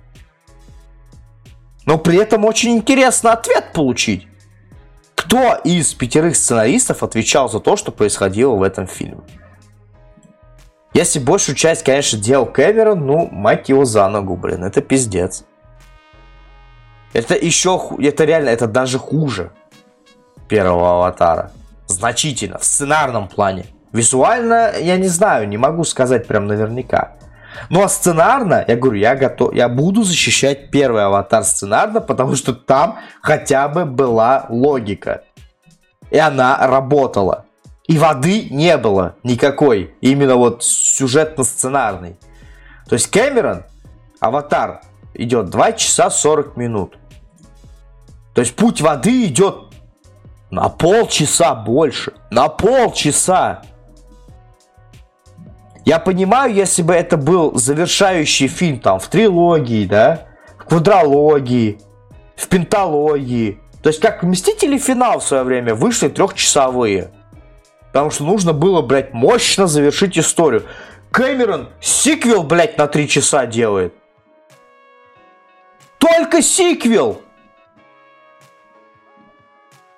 Но при этом очень интересно ответ получить. Кто из пятерых сценаристов отвечал за то, что происходило в этом фильме? Если большую часть, конечно, делал Кэмерон, ну, мать его за ногу, блин, это пиздец. Это еще, это реально, это даже хуже первого аватара значительно в сценарном плане. Визуально, я не знаю, не могу сказать прям наверняка. Ну а сценарно, я говорю, я готов, я буду защищать первый аватар сценарно, потому что там хотя бы была логика. И она работала. И воды не было никакой, именно вот сюжетно-сценарной. То есть Кэмерон, аватар, идет 2 часа 40 минут. То есть путь воды идет на полчаса больше. На полчаса. Я понимаю, если бы это был завершающий фильм там в трилогии, да, в квадрологии, в пенталогии. То есть как Мстители финал в свое время вышли трехчасовые. Потому что нужно было, блядь, мощно завершить историю. Кэмерон сиквел, блядь, на три часа делает. Только сиквел!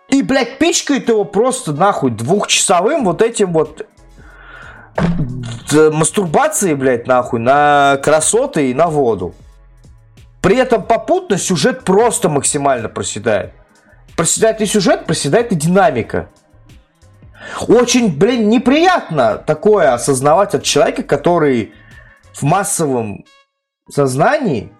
И, блядь, пичкает его просто нахуй двухчасовым вот этим вот мастурбацией, блядь, нахуй, на красоты и на воду. При этом попутно сюжет просто максимально проседает. Проседает и сюжет, проседает и динамика. Очень, блин, неприятно такое осознавать от человека, который в массовом сознании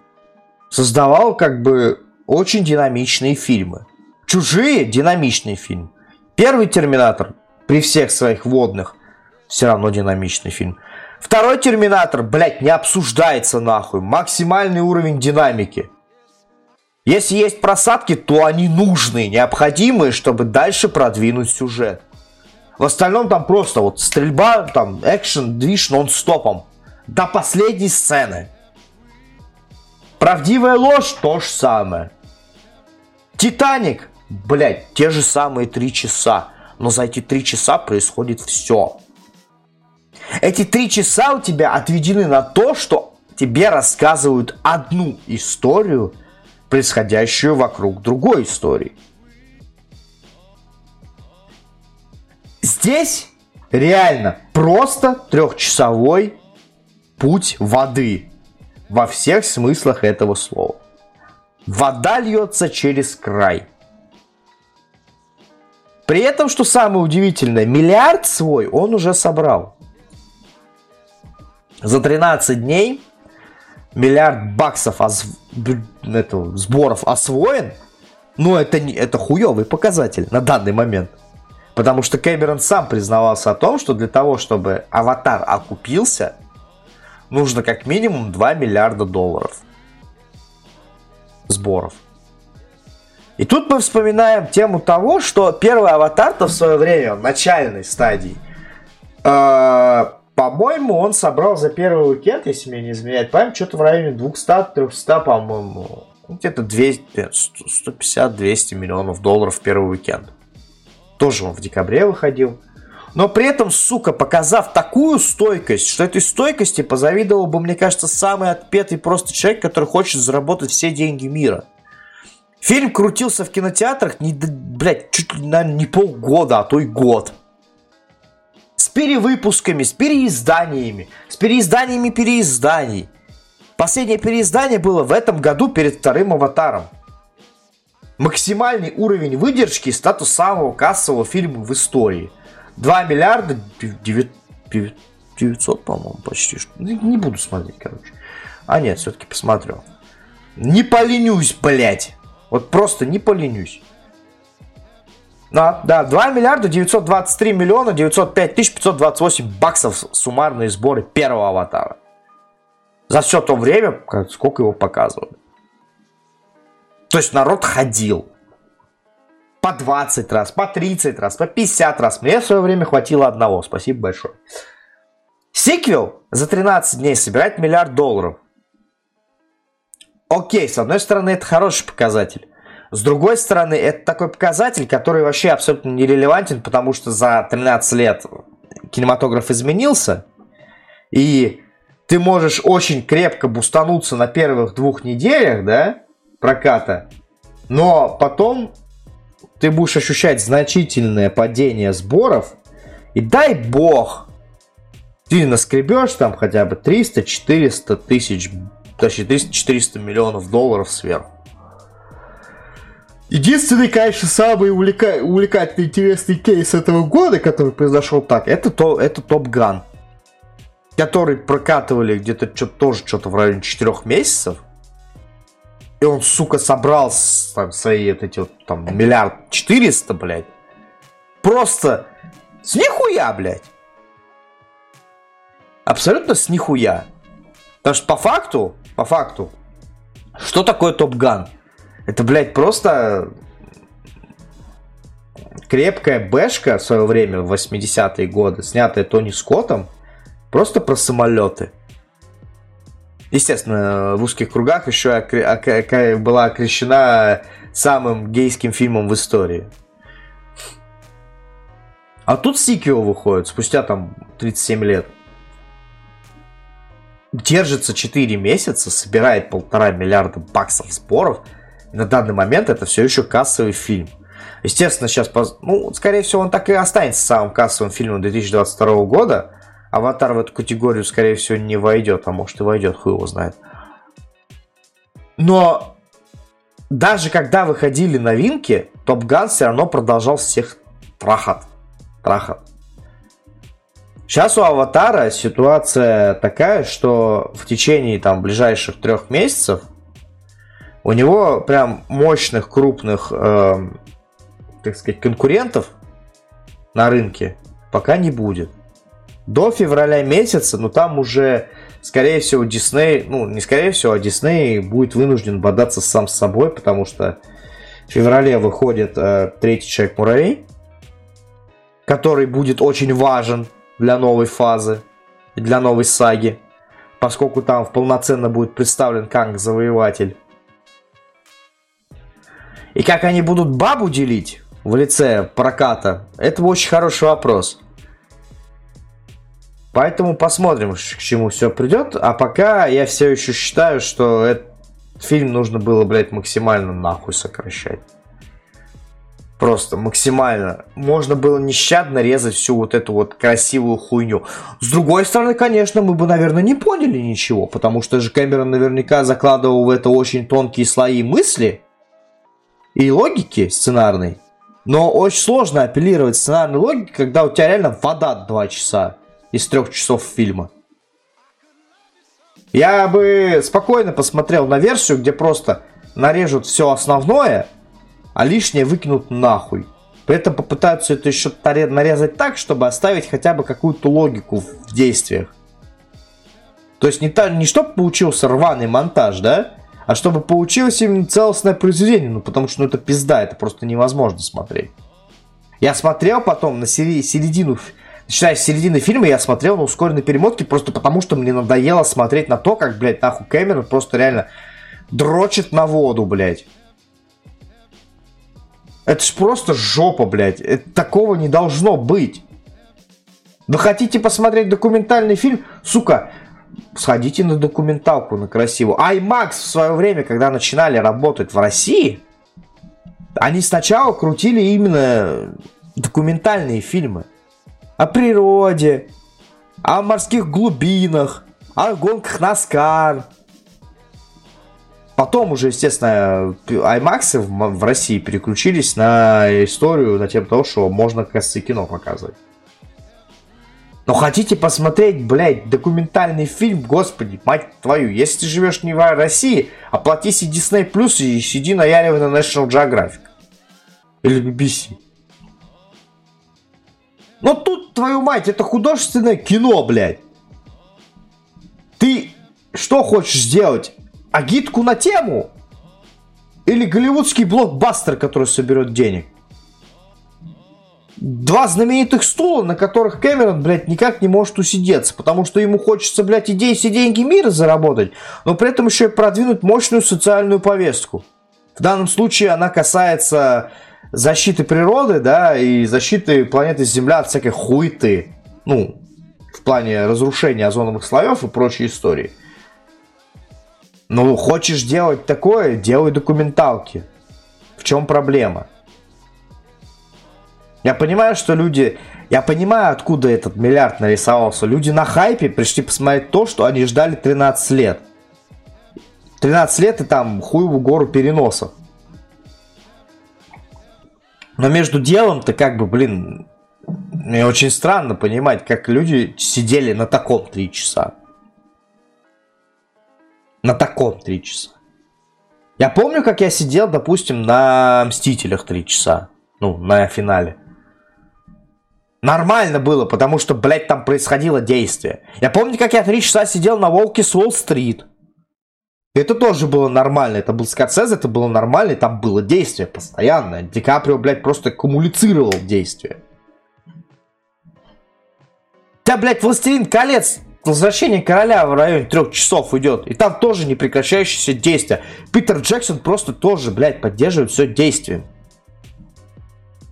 создавал как бы очень динамичные фильмы. Чужие динамичный фильм. Первый Терминатор при всех своих водных все равно динамичный фильм. Второй Терминатор, блядь, не обсуждается нахуй. Максимальный уровень динамики. Если есть просадки, то они нужны, необходимые, чтобы дальше продвинуть сюжет. В остальном там просто вот стрельба, там экшен, движ нон-стопом. До последней сцены. Правдивая ложь то же самое. Титаник, блять, те же самые три часа. Но за эти три часа происходит все. Эти три часа у тебя отведены на то, что тебе рассказывают одну историю, происходящую вокруг другой истории. Здесь реально просто трехчасовой путь воды во всех смыслах этого слова. Вода льется через край. При этом, что самое удивительное, миллиард свой он уже собрал. За 13 дней миллиард баксов ос... это, сборов освоен, но это, не, это хуевый показатель на данный момент. Потому что Кэмерон сам признавался о том, что для того, чтобы аватар окупился, нужно как минимум 2 миллиарда долларов сборов. И тут мы вспоминаем тему того, что первый аватар-то в свое время, в начальной стадии, э, по-моему, он собрал за первый уикенд, если мне не изменяет память, что-то в районе 200-300, по-моему, где-то 150-200 миллионов долларов в первый уикенд. Тоже он в декабре выходил. Но при этом, сука, показав такую стойкость, что этой стойкости позавидовал бы, мне кажется, самый отпетый просто человек, который хочет заработать все деньги мира. Фильм крутился в кинотеатрах, не, блядь, чуть ли, наверное, не полгода, а то и год. Перевыпусками, с переизданиями, с переизданиями переизданий. Последнее переиздание было в этом году перед вторым аватаром максимальный уровень выдержки статус самого кассового фильма в истории. 2 миллиарда 9, 900, по-моему, почти. Ну, не буду смотреть, короче. А нет, все-таки посмотрю. Не поленюсь, блядь. Вот просто не поленюсь. Да, да, 2 миллиарда 923 миллиона 905 тысяч 528 баксов суммарные сборы первого аватара. За все то время, сколько его показывали. То есть народ ходил. По 20 раз, по 30 раз, по 50 раз. Мне в свое время хватило одного. Спасибо большое. Сиквел за 13 дней собирает миллиард долларов. Окей, с одной стороны, это хороший показатель. С другой стороны, это такой показатель, который вообще абсолютно нерелевантен, потому что за 13 лет кинематограф изменился, и ты можешь очень крепко бустануться на первых двух неделях, да, проката. Но потом ты будешь ощущать значительное падение сборов. И дай бог, ты наскребешь там хотя бы 300-400 тысяч, точнее 300-400 миллионов долларов сверху. Единственный, конечно, самый увлека... увлекательный, интересный кейс этого года, который произошел так, это, то, это Топ Ган. Который прокатывали где-то что тоже что-то в районе 4 месяцев. И он, сука, собрал там, свои вот эти вот там миллиард четыреста, блядь. Просто с нихуя, блядь. Абсолютно с нихуя. Потому что по факту, по факту, что такое Топ Ган? Это, блядь, просто крепкая бэшка в свое время, в 80-е годы, снятая Тони Скоттом, просто про самолеты. Естественно, в узких кругах еще была окрещена самым гейским фильмом в истории. А тут сиквел выходит спустя там 37 лет. Держится 4 месяца, собирает полтора миллиарда баксов сборов. На данный момент это все еще кассовый фильм. Естественно, сейчас, ну, скорее всего, он так и останется самым кассовым фильмом 2022 года. Аватар в эту категорию, скорее всего, не войдет, а может и войдет, хуй его знает. Но даже когда выходили новинки, Топ Ган все равно продолжал всех трахать. Трахать. Сейчас у Аватара ситуация такая, что в течение там ближайших трех месяцев у него прям мощных крупных, э, так сказать, конкурентов на рынке пока не будет до февраля месяца, ну там уже скорее всего, Дисней, ну, не скорее всего, а Дисней будет вынужден бодаться сам с собой, потому что в феврале выходит э, третий Человек-муравей, который будет очень важен для новой фазы, для новой саги, поскольку там полноценно будет представлен Канг Завоеватель. И как они будут бабу делить в лице проката, это очень хороший вопрос. Поэтому посмотрим, к чему все придет. А пока я все еще считаю, что этот фильм нужно было, блядь, максимально нахуй сокращать. Просто максимально. Можно было нещадно резать всю вот эту вот красивую хуйню. С другой стороны, конечно, мы бы, наверное, не поняли ничего, потому что же Кэмерон наверняка закладывал в это очень тонкие слои мысли и логики сценарной. Но очень сложно апеллировать сценарной логике, когда у тебя реально вода два часа из трех часов фильма. Я бы спокойно посмотрел на версию, где просто нарежут все основное, а лишнее выкинут нахуй. При этом попытаются это еще нарезать так, чтобы оставить хотя бы какую-то логику в действиях. То есть не, та, не чтобы получился рваный монтаж, да? А чтобы получилось именно целостное произведение. Ну, потому что ну, это пизда, это просто невозможно смотреть. Я смотрел потом на середину начиная с середины фильма, я смотрел на ускоренной перемотке просто потому, что мне надоело смотреть на то, как, блядь, нахуй Кэмерон просто реально дрочит на воду, блядь. Это ж просто жопа, блядь. Это, такого не должно быть. Вы хотите посмотреть документальный фильм? Сука, сходите на документалку, на красивую. IMAX в свое время, когда начинали работать в России, они сначала крутили именно документальные фильмы о природе, о морских глубинах, о гонках Наскар. Потом уже, естественно, IMAX в, России переключились на историю, на тем того, что можно, кажется, кино показывать. Но хотите посмотреть, блядь, документальный фильм, господи, мать твою, если ты живешь не в России, оплати себе Disney Plus и сиди наяривай на National Geographic. Или BBC. Но тут, твою мать, это художественное кино, блядь. Ты что хочешь сделать? Агитку на тему? Или голливудский блокбастер, который соберет денег? Два знаменитых стула, на которых Кэмерон, блядь, никак не может усидеться, потому что ему хочется, блядь, идеи все деньги мира заработать, но при этом еще и продвинуть мощную социальную повестку. В данном случае она касается защиты природы, да, и защиты планеты Земля от всякой хуйты. Ну, в плане разрушения озоновых слоев и прочей истории. Ну, хочешь делать такое, делай документалки. В чем проблема? Я понимаю, что люди... Я понимаю, откуда этот миллиард нарисовался. Люди на хайпе пришли посмотреть то, что они ждали 13 лет. 13 лет и там хуеву гору переносов. Но между делом-то как бы, блин, мне очень странно понимать, как люди сидели на таком три часа. На таком три часа. Я помню, как я сидел, допустим, на Мстителях три часа. Ну, на финале. Нормально было, потому что, блядь, там происходило действие. Я помню, как я три часа сидел на Волке с Уолл-стрит. Это тоже было нормально. Это был Скорсезе, это было нормально, и там было действие постоянное. Ди Каприо, блядь, просто кумулицировал действие. Да, блядь, Властелин колец, возвращение короля в районе трех часов идет. И там тоже непрекращающееся действие. Питер Джексон просто тоже, блядь, поддерживает все действие.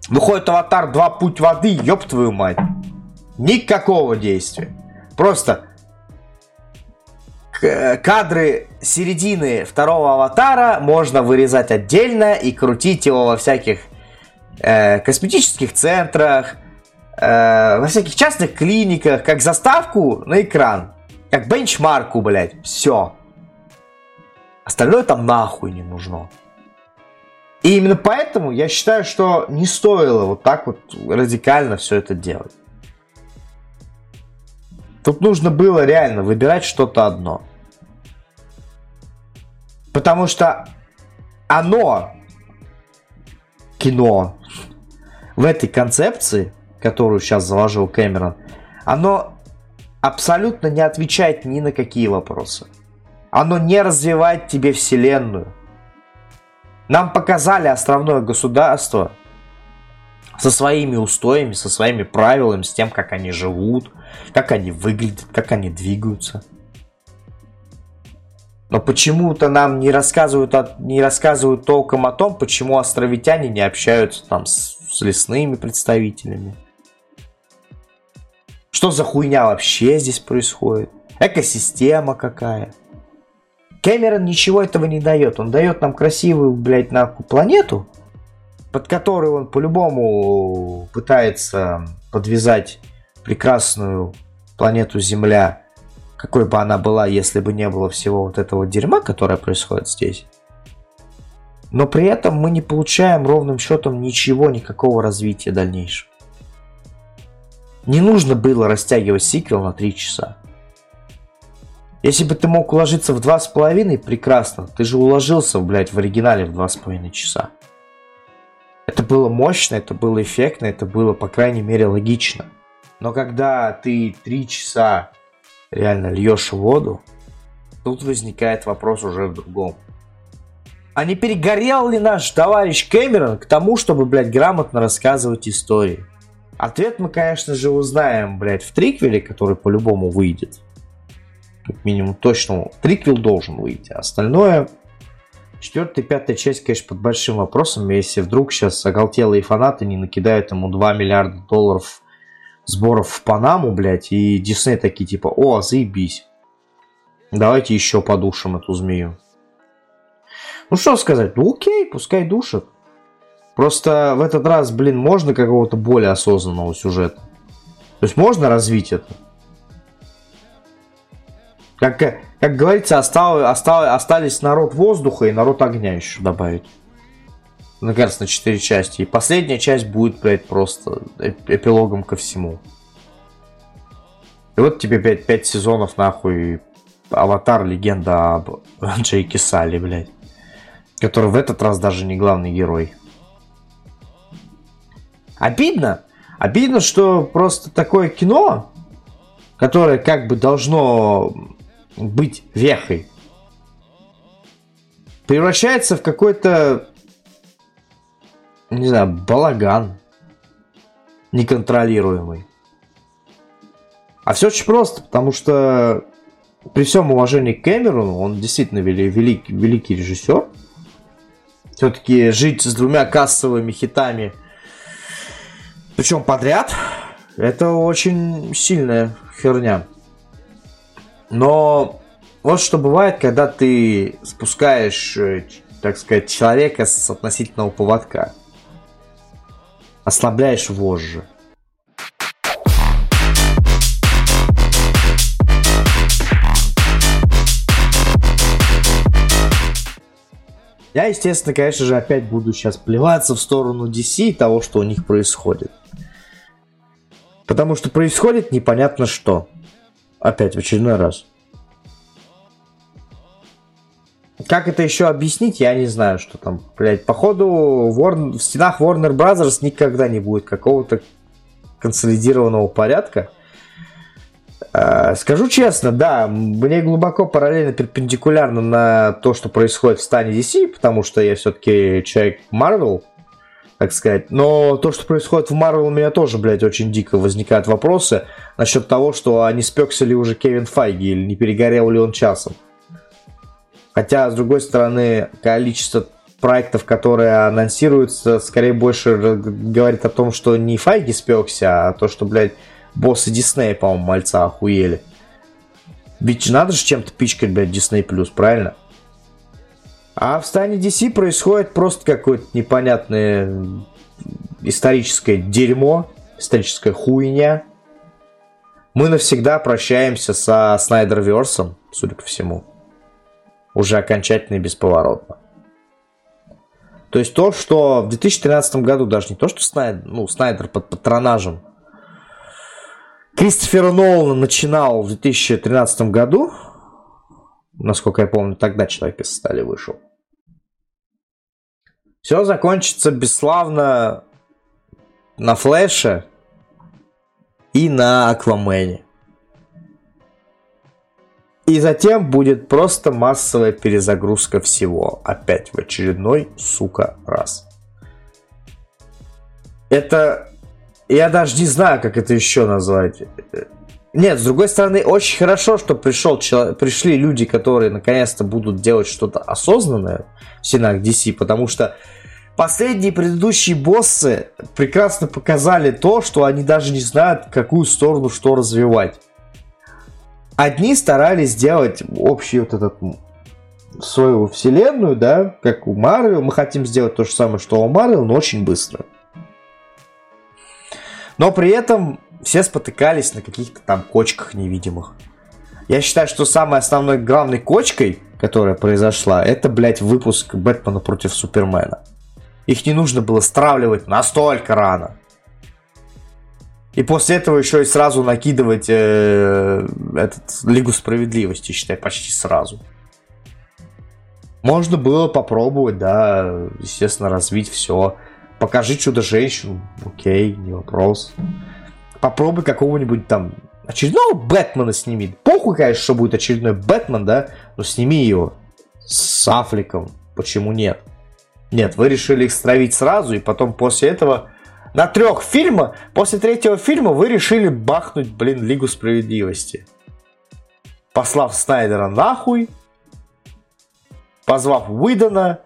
Выходит Аватар 2 Путь воды, ёб твою мать. Никакого действия. Просто кадры середины второго аватара можно вырезать отдельно и крутить его во всяких э, косметических центрах, э, во всяких частных клиниках, как заставку на экран, как бенчмарку, блядь, все. Остальное там нахуй не нужно. И именно поэтому я считаю, что не стоило вот так вот радикально все это делать. Тут нужно было реально выбирать что-то одно. Потому что оно, кино, в этой концепции, которую сейчас заложил Кэмерон, оно абсолютно не отвечает ни на какие вопросы. Оно не развивает тебе вселенную. Нам показали островное государство со своими устоями, со своими правилами, с тем, как они живут, как они выглядят, как они двигаются. Но почему-то нам не рассказывают, не рассказывают толком о том, почему островитяне не общаются там с, с лесными представителями. Что за хуйня вообще здесь происходит? Экосистема какая? Кэмерон ничего этого не дает. Он дает нам красивую, блядь, нахуй планету, под которой он по-любому пытается подвязать прекрасную планету Земля, какой бы она была, если бы не было всего вот этого дерьма, которое происходит здесь. Но при этом мы не получаем ровным счетом ничего, никакого развития дальнейшего. Не нужно было растягивать сиквел на 3 часа. Если бы ты мог уложиться в два с половиной, прекрасно. Ты же уложился, блядь, в оригинале в два с половиной часа. Это было мощно, это было эффектно, это было, по крайней мере, логично. Но когда ты три часа реально льешь воду, тут возникает вопрос уже в другом. А не перегорел ли наш товарищ Кэмерон к тому, чтобы, блядь, грамотно рассказывать истории? Ответ мы, конечно же, узнаем, блядь, в триквеле, который по-любому выйдет как минимум точно триквел должен выйти. Остальное, четвертая пятая часть, конечно, под большим вопросом, если вдруг сейчас оголтелые фанаты не накидают ему 2 миллиарда долларов сборов в Панаму, блядь, и Дисней такие типа, о, заебись. Давайте еще подушим эту змею. Ну что сказать, ну окей, пускай душат. Просто в этот раз, блин, можно какого-то более осознанного сюжета. То есть можно развить это. Как, как говорится, остал, остал, остались народ воздуха и народ огня еще добавить. Мне кажется, на 4 части. И последняя часть будет, блядь, просто эпилогом ко всему. И вот тебе 5, 5 сезонов, нахуй, Аватар, легенда об Джейке Салли, блядь. Который в этот раз даже не главный герой. Обидно. Обидно, что просто такое кино, которое как бы должно быть вехой, превращается в какой-то, не знаю, балаган неконтролируемый. А все очень просто, потому что при всем уважении к Кэмерону, он действительно великий, великий режиссер. Все-таки жить с двумя кассовыми хитами, причем подряд, это очень сильная херня. Но вот что бывает, когда ты спускаешь, э, так сказать, человека с относительного поводка. Ослабляешь вожжи. Я, естественно, конечно же, опять буду сейчас плеваться в сторону DC и того, что у них происходит. Потому что происходит непонятно что. Опять в очередной раз. Как это еще объяснить, я не знаю, что там, блядь, походу Warner, в стенах Warner Brothers никогда не будет какого-то консолидированного порядка. А, скажу честно, да, мне глубоко параллельно перпендикулярно на то, что происходит в стане DC, потому что я все-таки человек Marvel, так сказать. Но то, что происходит в Марвел, у меня тоже, блядь, очень дико возникают вопросы насчет того, что а не спекся ли уже Кевин Файги или не перегорел ли он часом. Хотя, с другой стороны, количество проектов, которые анонсируются, скорее больше говорит о том, что не Файги спекся, а то, что, блядь, боссы Диснея, по-моему, мальца охуели. Ведь надо же чем-то пичкать, блядь, Disney+, правильно? А в стане DC происходит просто какое-то непонятное историческое дерьмо, историческая хуйня. Мы навсегда прощаемся со Снайдерверсом, судя по всему. Уже окончательно и бесповоротно. То есть то, что в 2013 году даже не то, что Снайдер, ну, Снайдер под патронажем Кристофера Нолана начинал в 2013 году, насколько я помню, тогда Человек из стали вышел. Все закончится бесславно на Флэше и на Аквамене. И затем будет просто массовая перезагрузка всего. Опять в очередной, сука, раз. Это... Я даже не знаю, как это еще назвать. Нет, с другой стороны, очень хорошо, что пришел, пришли люди, которые наконец-то будут делать что-то осознанное в стенах DC, потому что последние предыдущие боссы прекрасно показали то, что они даже не знают, какую сторону что развивать. Одни старались сделать общий вот этот свою вселенную, да, как у Марвел. Мы хотим сделать то же самое, что у Марвел, но очень быстро. Но при этом все спотыкались на каких-то там кочках невидимых. Я считаю, что самой основной главной кочкой, которая произошла, это, блядь, выпуск Бэтмена против Супермена. Их не нужно было стравливать настолько рано. И после этого еще и сразу накидывать э, этот Лигу Справедливости, считай, почти сразу. Можно было попробовать, да, естественно, развить все. Покажи чудо-женщину, окей, не вопрос. Попробуй какого-нибудь там очередного Бэтмена сними. Похуй, конечно, что будет очередной Бэтмен, да, но сними его с Афликом. Почему нет? Нет, вы решили их стравить сразу, и потом после этого на трех фильмах, после третьего фильма вы решили бахнуть, блин, Лигу Справедливости. Послав Снайдера нахуй, позвав Уидона,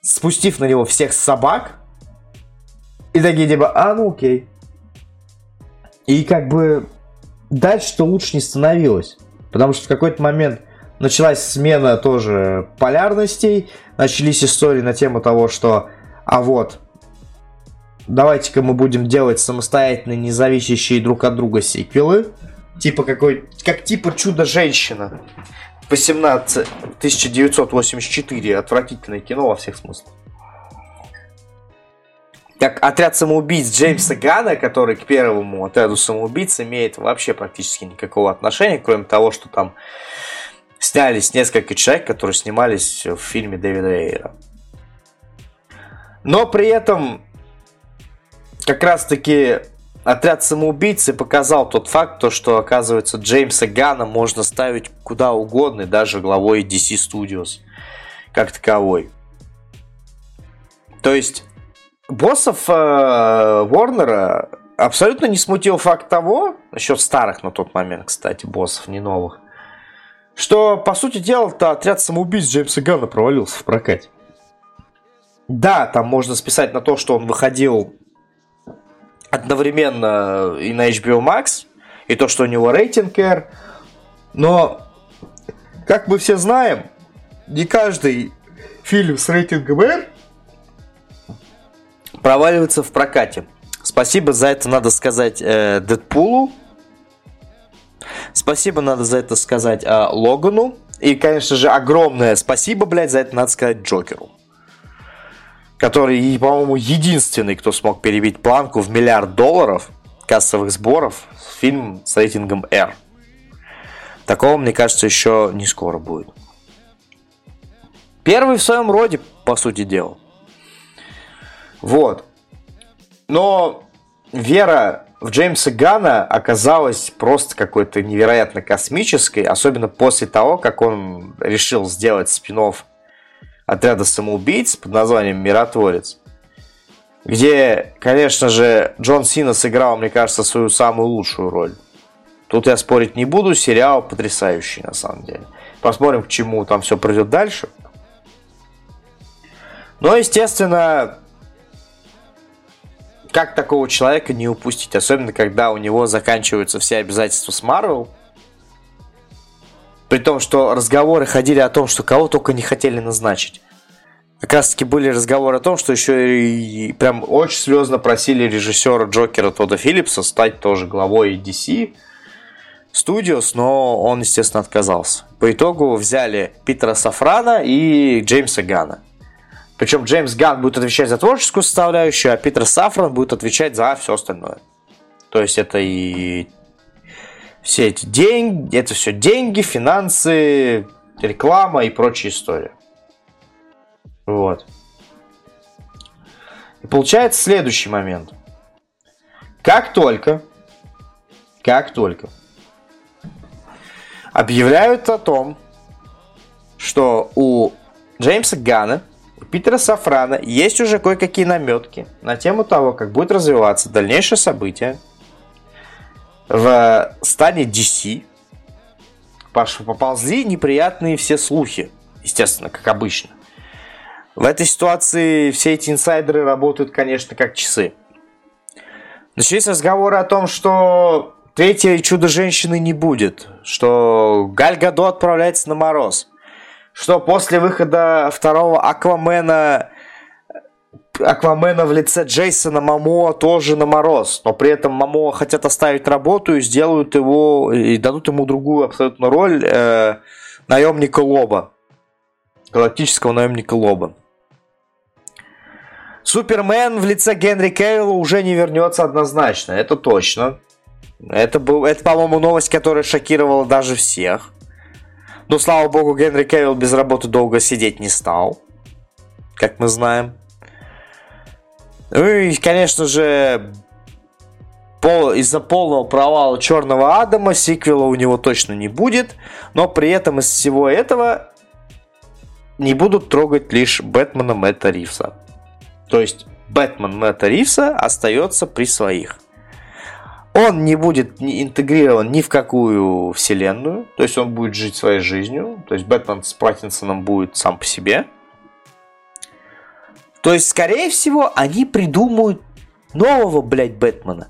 спустив на него всех собак, и такие типа, а, ну окей. И как бы дальше-то лучше не становилось. Потому что в какой-то момент началась смена тоже полярностей, начались истории на тему того, что а вот, давайте-ка мы будем делать самостоятельные, независящие друг от друга сиквелы. Типа какой, как типа Чудо-женщина. 18, 1984. Отвратительное кино во всех смыслах. Как отряд самоубийц Джеймса Гана, который к первому отряду самоубийц имеет вообще практически никакого отношения, кроме того, что там снялись несколько человек, которые снимались в фильме Дэвида Эйра. Но при этом как раз-таки отряд самоубийцы показал тот факт, то, что, оказывается, Джеймса Гана можно ставить куда угодно, даже главой DC Studios как таковой. То есть боссов э, Warner абсолютно не смутил факт того, насчет старых на тот момент, кстати, боссов, не новых, что, по сути дела-то, отряд самоубийц Джеймса Ганна провалился в прокате. Да, там можно списать на то, что он выходил одновременно и на HBO Max, и то, что у него рейтинг R, но, как мы все знаем, не каждый фильм с рейтингом R проваливается в прокате. Спасибо за это надо сказать э, Спасибо надо за это сказать э, Логану. И, конечно же, огромное спасибо, блядь, за это надо сказать Джокеру. Который, по-моему, единственный, кто смог перебить планку в миллиард долларов кассовых сборов фильм с рейтингом R. Такого, мне кажется, еще не скоро будет. Первый в своем роде, по сути дела. Вот. Но вера в Джеймса Гана оказалась просто какой-то невероятно космической, особенно после того, как он решил сделать спин отряда самоубийц под названием «Миротворец», где, конечно же, Джон Сина сыграл, мне кажется, свою самую лучшую роль. Тут я спорить не буду, сериал потрясающий на самом деле. Посмотрим, к чему там все пройдет дальше. Но, естественно, как такого человека не упустить? Особенно, когда у него заканчиваются все обязательства с Марвел. При том, что разговоры ходили о том, что кого только не хотели назначить. Как раз таки были разговоры о том, что еще и прям очень слезно просили режиссера Джокера Тода Филлипса стать тоже главой DC Studios, но он, естественно, отказался. По итогу взяли Питера Сафрана и Джеймса Гана. Причем Джеймс Ганн будет отвечать за творческую составляющую, а Питер Сафран будет отвечать за все остальное. То есть это и все эти деньги, это все деньги, финансы, реклама и прочая история. Вот. И получается следующий момент. Как только, как только объявляют о том, что у Джеймса Гана, у Питера Сафрана есть уже кое-какие наметки на тему того, как будет развиваться дальнейшее событие в стане DC. Поползли неприятные все слухи, естественно, как обычно. В этой ситуации все эти инсайдеры работают, конечно, как часы. Начались разговоры о том, что третьей чудо-женщины не будет, что Галь Гадо отправляется на мороз, что после выхода второго Аквамена Аквамена в лице Джейсона Мамоа тоже на мороз, но при этом Мамоа хотят оставить работу и сделают его и дадут ему другую абсолютно роль э, наемника Лоба, галактического наемника Лоба. Супермен в лице Генри Кевилла уже не вернется однозначно, это точно. Это, был, это, по-моему, новость, которая шокировала даже всех. Но, слава богу, Генри Кевилл без работы долго сидеть не стал. Как мы знаем. Ну и, конечно же, пол, из-за полного провала Черного Адама сиквела у него точно не будет. Но при этом из всего этого не будут трогать лишь Бэтмена Мэтта Ривса. То есть Бэтмен Мэтта Ривса остается при своих. Он не будет интегрирован ни в какую вселенную, то есть он будет жить своей жизнью, то есть Бэтмен с Паттинсоном будет сам по себе. То есть, скорее всего, они придумают нового, блядь, Бэтмена.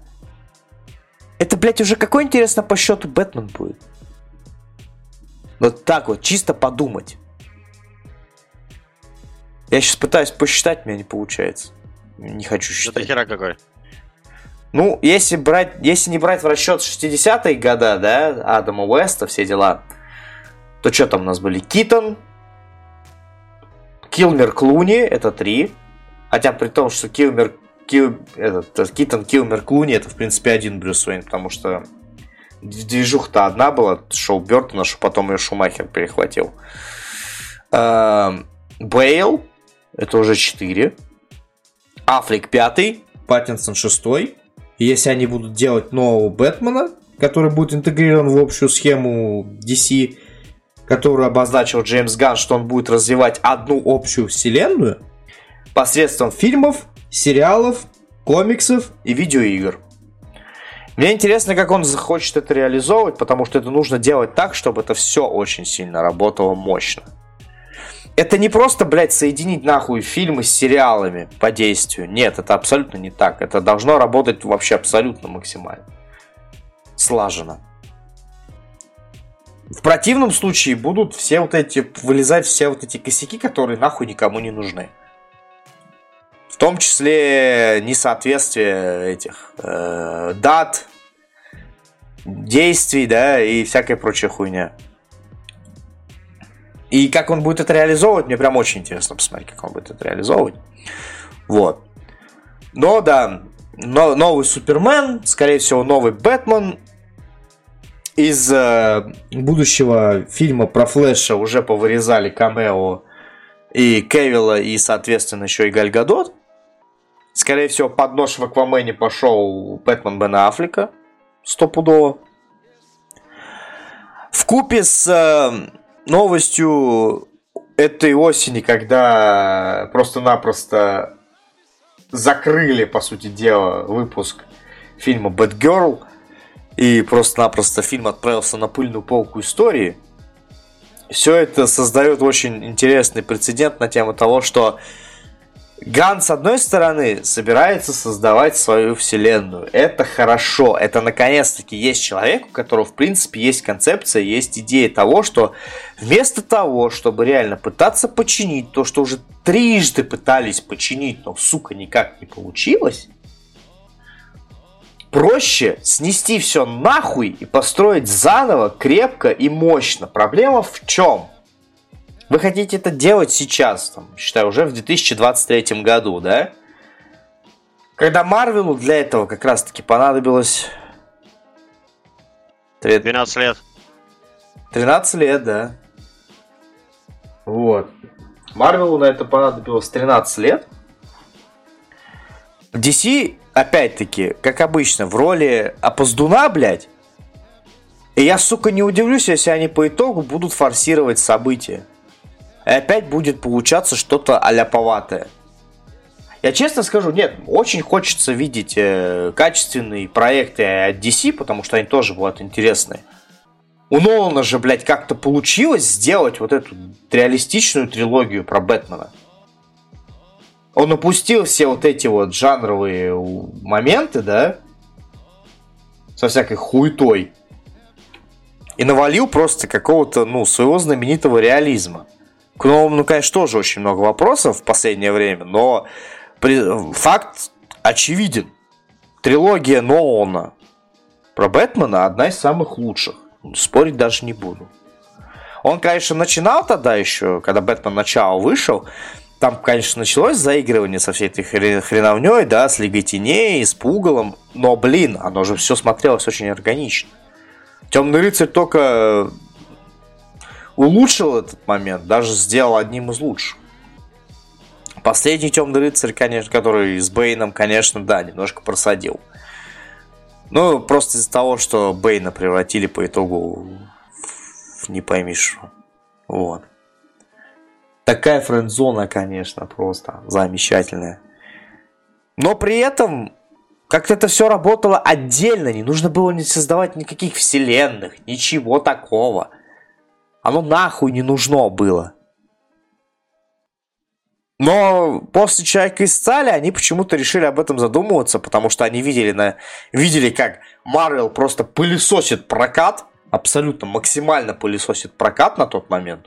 Это, блядь, уже какой, интересно, по счету Бэтмен будет? Вот так вот, чисто подумать. Я сейчас пытаюсь посчитать, у меня не получается. Не хочу считать. Это хера какой? Ну, если брать, если не брать в расчет 60-е года, да, Адама Уэста, все дела, то что там у нас были? Китон, Килмер Клуни, это три. Хотя при том, что Килмер, Кил, этот, Китон, Килмер, Клуни, это в принципе один Брюс Уэйн, потому что движуха-то одна была, шоу Бертона, что потом ее Шумахер перехватил. Эм, Бейл, это уже 4. Африк 5, Паттинсон 6. если они будут делать нового Бэтмена, который будет интегрирован в общую схему DC, которую обозначил Джеймс Ганн, что он будет развивать одну общую вселенную посредством фильмов, сериалов, комиксов и видеоигр. Мне интересно, как он захочет это реализовывать, потому что это нужно делать так, чтобы это все очень сильно работало мощно это не просто, блядь, соединить нахуй фильмы с сериалами по действию. Нет, это абсолютно не так. Это должно работать вообще абсолютно максимально. Слаженно. В противном случае будут все вот эти, вылезать все вот эти косяки, которые нахуй никому не нужны. В том числе несоответствие этих э, дат, действий, да, и всякая прочая хуйня. И как он будет это реализовывать, мне прям очень интересно посмотреть, как он будет это реализовывать. Вот. Но да, но, новый Супермен, скорее всего, новый Бэтмен. Из э, будущего фильма про Флэша уже повырезали камео и Кевилла, и, соответственно, еще и Гальгадот. Скорее всего, под нож в Аквамене пошел Бэтмен Бена Аффлека. Стопудово. В купе с э, новостью этой осени, когда просто-напросто закрыли, по сути дела, выпуск фильма Girl, и просто-напросто фильм отправился на пыльную полку истории, все это создает очень интересный прецедент на тему того, что Ган, с одной стороны, собирается создавать свою вселенную. Это хорошо. Это наконец-таки есть человек, у которого, в принципе, есть концепция, есть идея того, что вместо того, чтобы реально пытаться починить то, что уже трижды пытались починить, но, сука, никак не получилось, проще снести все нахуй и построить заново, крепко и мощно. Проблема в чем? Вы хотите это делать сейчас, там, считаю, уже в 2023 году, да? Когда Марвелу для этого как раз-таки понадобилось... 12 лет. 13 лет, да. Вот. Марвелу на это понадобилось 13 лет. DC, опять-таки, как обычно, в роли опоздуна, блядь, И я, сука, не удивлюсь, если они по итогу будут форсировать события. И опять будет получаться что-то аляповатое. Я честно скажу, нет, очень хочется видеть э, качественные проекты от DC, потому что они тоже будут интересные. У Нолана же, блядь, как-то получилось сделать вот эту реалистичную трилогию про Бэтмена. Он опустил все вот эти вот жанровые моменты, да, со всякой хуетой, и навалил просто какого-то, ну, своего знаменитого реализма. К новому, ну, конечно, тоже очень много вопросов в последнее время, но при... факт очевиден. Трилогия Нолана про Бэтмена одна из самых лучших. Спорить даже не буду. Он, конечно, начинал тогда еще, когда Бэтмен начало вышел, там, конечно, началось заигрывание со всей этой хреновней, да, с Лигой Теней, с Пугалом, но, блин, оно же все смотрелось очень органично. Темный рыцарь только улучшил этот момент, даже сделал одним из лучших. Последний темный рыцарь, конечно, который с Бейном, конечно, да, немножко просадил. Ну, просто из-за того, что Бейна превратили по итогу в не пойми что. Вот. Такая френдзона, конечно, просто замечательная. Но при этом как-то это все работало отдельно, не нужно было не создавать никаких вселенных, ничего такого. Оно нахуй не нужно было. Но после «Человека из стали» они почему-то решили об этом задумываться, потому что они видели, на... видели как Марвел просто пылесосит прокат, абсолютно максимально пылесосит прокат на тот момент.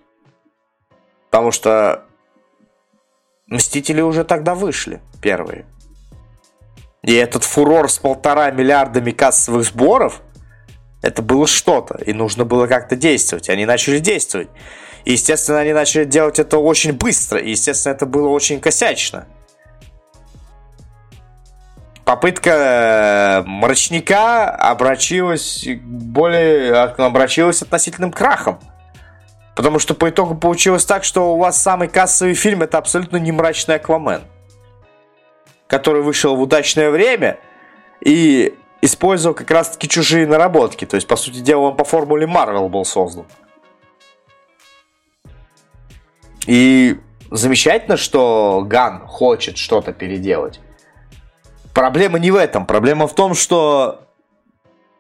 Потому что Мстители уже тогда вышли, первые. И этот фурор с полтора миллиардами кассовых сборов, это было что-то, и нужно было как-то действовать. Они начали действовать. И, естественно, они начали делать это очень быстро. И, естественно, это было очень косячно. Попытка э, мрачника обращилась более обращилась относительным крахом. Потому что по итогу получилось так, что у вас самый кассовый фильм это абсолютно не мрачный Аквамен. Который вышел в удачное время и использовал как раз таки чужие наработки. То есть, по сути дела, он по формуле Марвел был создан. И замечательно, что Ган хочет что-то переделать. Проблема не в этом. Проблема в том, что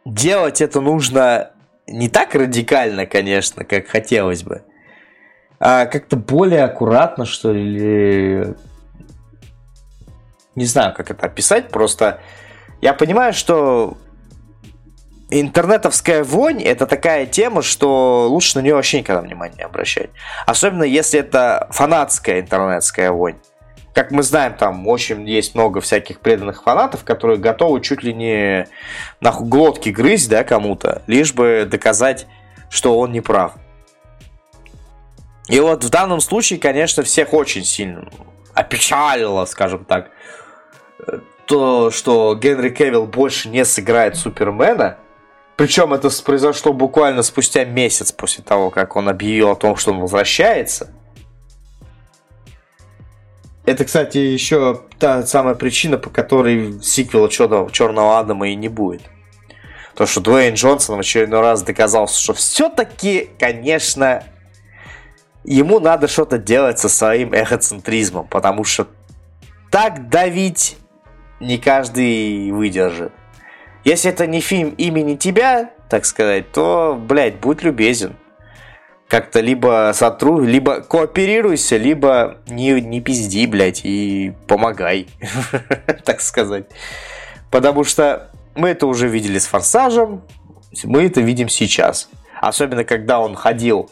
делать это нужно не так радикально, конечно, как хотелось бы, а как-то более аккуратно, что ли. Не знаю, как это описать, просто я понимаю, что интернетовская вонь это такая тема, что лучше на нее вообще никогда внимания не обращать. Особенно если это фанатская интернетская вонь. Как мы знаем, там очень есть много всяких преданных фанатов, которые готовы чуть ли не нахуй глотки грызть, да, кому-то, лишь бы доказать, что он не прав. И вот в данном случае, конечно, всех очень сильно опечалило, скажем так, то, что Генри Кевилл больше не сыграет Супермена – причем это произошло буквально спустя месяц после того, как он объявил о том, что он возвращается. Это, кстати, еще та самая причина, по которой сиквела Черного, Черного Адама и не будет. То, что Дуэйн Джонсон в очередной раз доказал, что все-таки, конечно, ему надо что-то делать со своим эгоцентризмом, потому что так давить не каждый выдержит. Если это не фильм имени тебя, так сказать, то, блядь, будь любезен. Как-то либо сотру, либо кооперируйся, либо не, не пизди, блядь, и помогай, так сказать. Потому что мы это уже видели с Форсажем, мы это видим сейчас. Особенно, когда он ходил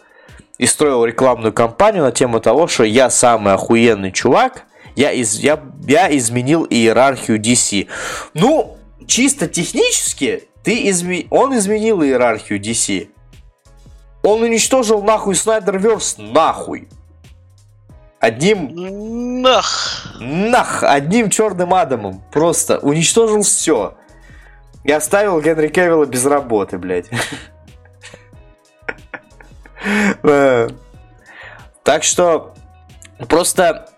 и строил рекламную кампанию на тему того, что я самый охуенный чувак, я, из, я, я изменил иерархию DC. Ну, чисто технически ты изме... он изменил иерархию DC. Он уничтожил нахуй Снайдерверс нахуй. Одним... Нах. Нах. Одним черным адамом. Просто уничтожил все. И оставил Генри Кевилла без работы, блядь. Так что просто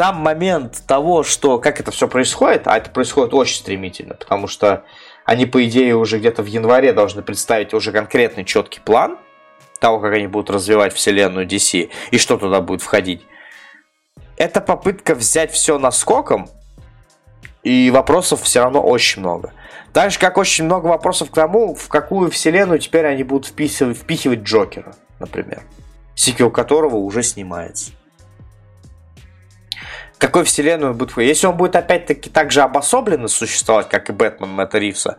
сам момент того, что как это все происходит, а это происходит очень стремительно, потому что Они, по идее, уже где-то в январе должны представить уже конкретный четкий план того, как они будут развивать вселенную DC и что туда будет входить. Это попытка взять все наскоком, и вопросов все равно очень много. Так же, как очень много вопросов к тому, в какую вселенную теперь они будут вписывать, впихивать Джокера, например. Сиквел которого уже снимается. Какой вселенную будет Если он будет опять-таки так же обособленно существовать, как и Бэтмен Мэтта Ривса,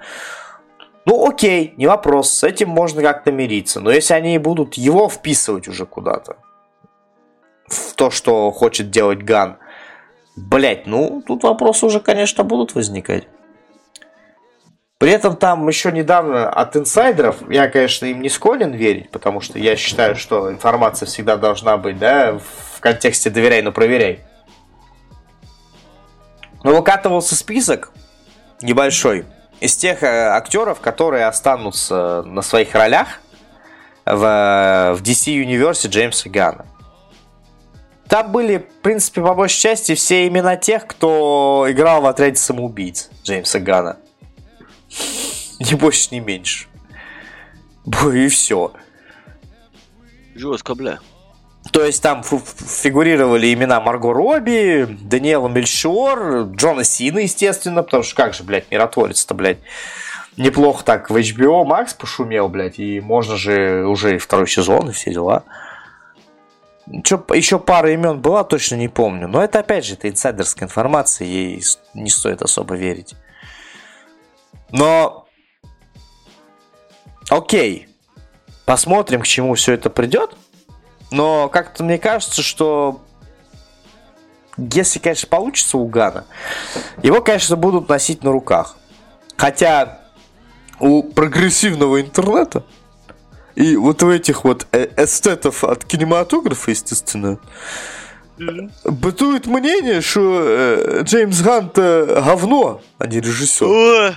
ну окей, не вопрос, с этим можно как-то мириться. Но если они будут его вписывать уже куда-то, в то, что хочет делать Ган, блять, ну тут вопросы уже, конечно, будут возникать. При этом там еще недавно от инсайдеров, я, конечно, им не склонен верить, потому что я считаю, что информация всегда должна быть, да, в контексте доверяй, но проверяй. Выкатывался список небольшой из тех э, актеров, которые останутся на своих ролях в, в DC Universe Джеймса Гана. Там были, в принципе, по большей части все имена тех, кто играл в отряде самоубийц Джеймса Гана. Ни больше, ни меньше. И все. Жестко, бля. То есть там фигурировали имена Марго Робби, Даниэла Мельшор, Джона Сина, естественно, потому что как же, блядь, миротворец-то, блядь, неплохо так в HBO Max пошумел, блядь, и можно же уже и второй сезон, и все дела. Чё, еще пара имен была, точно не помню. Но это опять же, это инсайдерская информация, ей не стоит особо верить. Но... Окей. Посмотрим, к чему все это придет. Но как-то мне кажется, что если, конечно, получится у Гана, его, конечно, будут носить на руках. Хотя у прогрессивного интернета и вот у этих вот э, эстетов от кинематографа, естественно, бытует мнение, что э, Джеймс Гант говно, а не режиссер.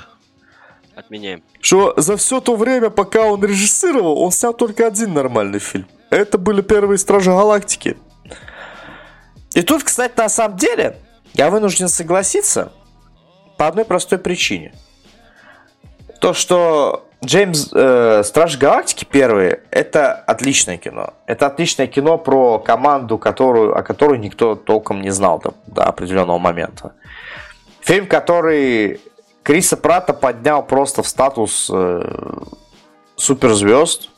Отменяем. Что за все то время, пока он режиссировал, он снял только один нормальный фильм. Это были первые Стражи Галактики. И тут, кстати, на самом деле, я вынужден согласиться по одной простой причине. То, что Джеймс э, Страж Галактики первые это отличное кино. Это отличное кино про команду, которую, о которой никто толком не знал до, до определенного момента. Фильм, который Криса Прата поднял просто в статус э, суперзвезд.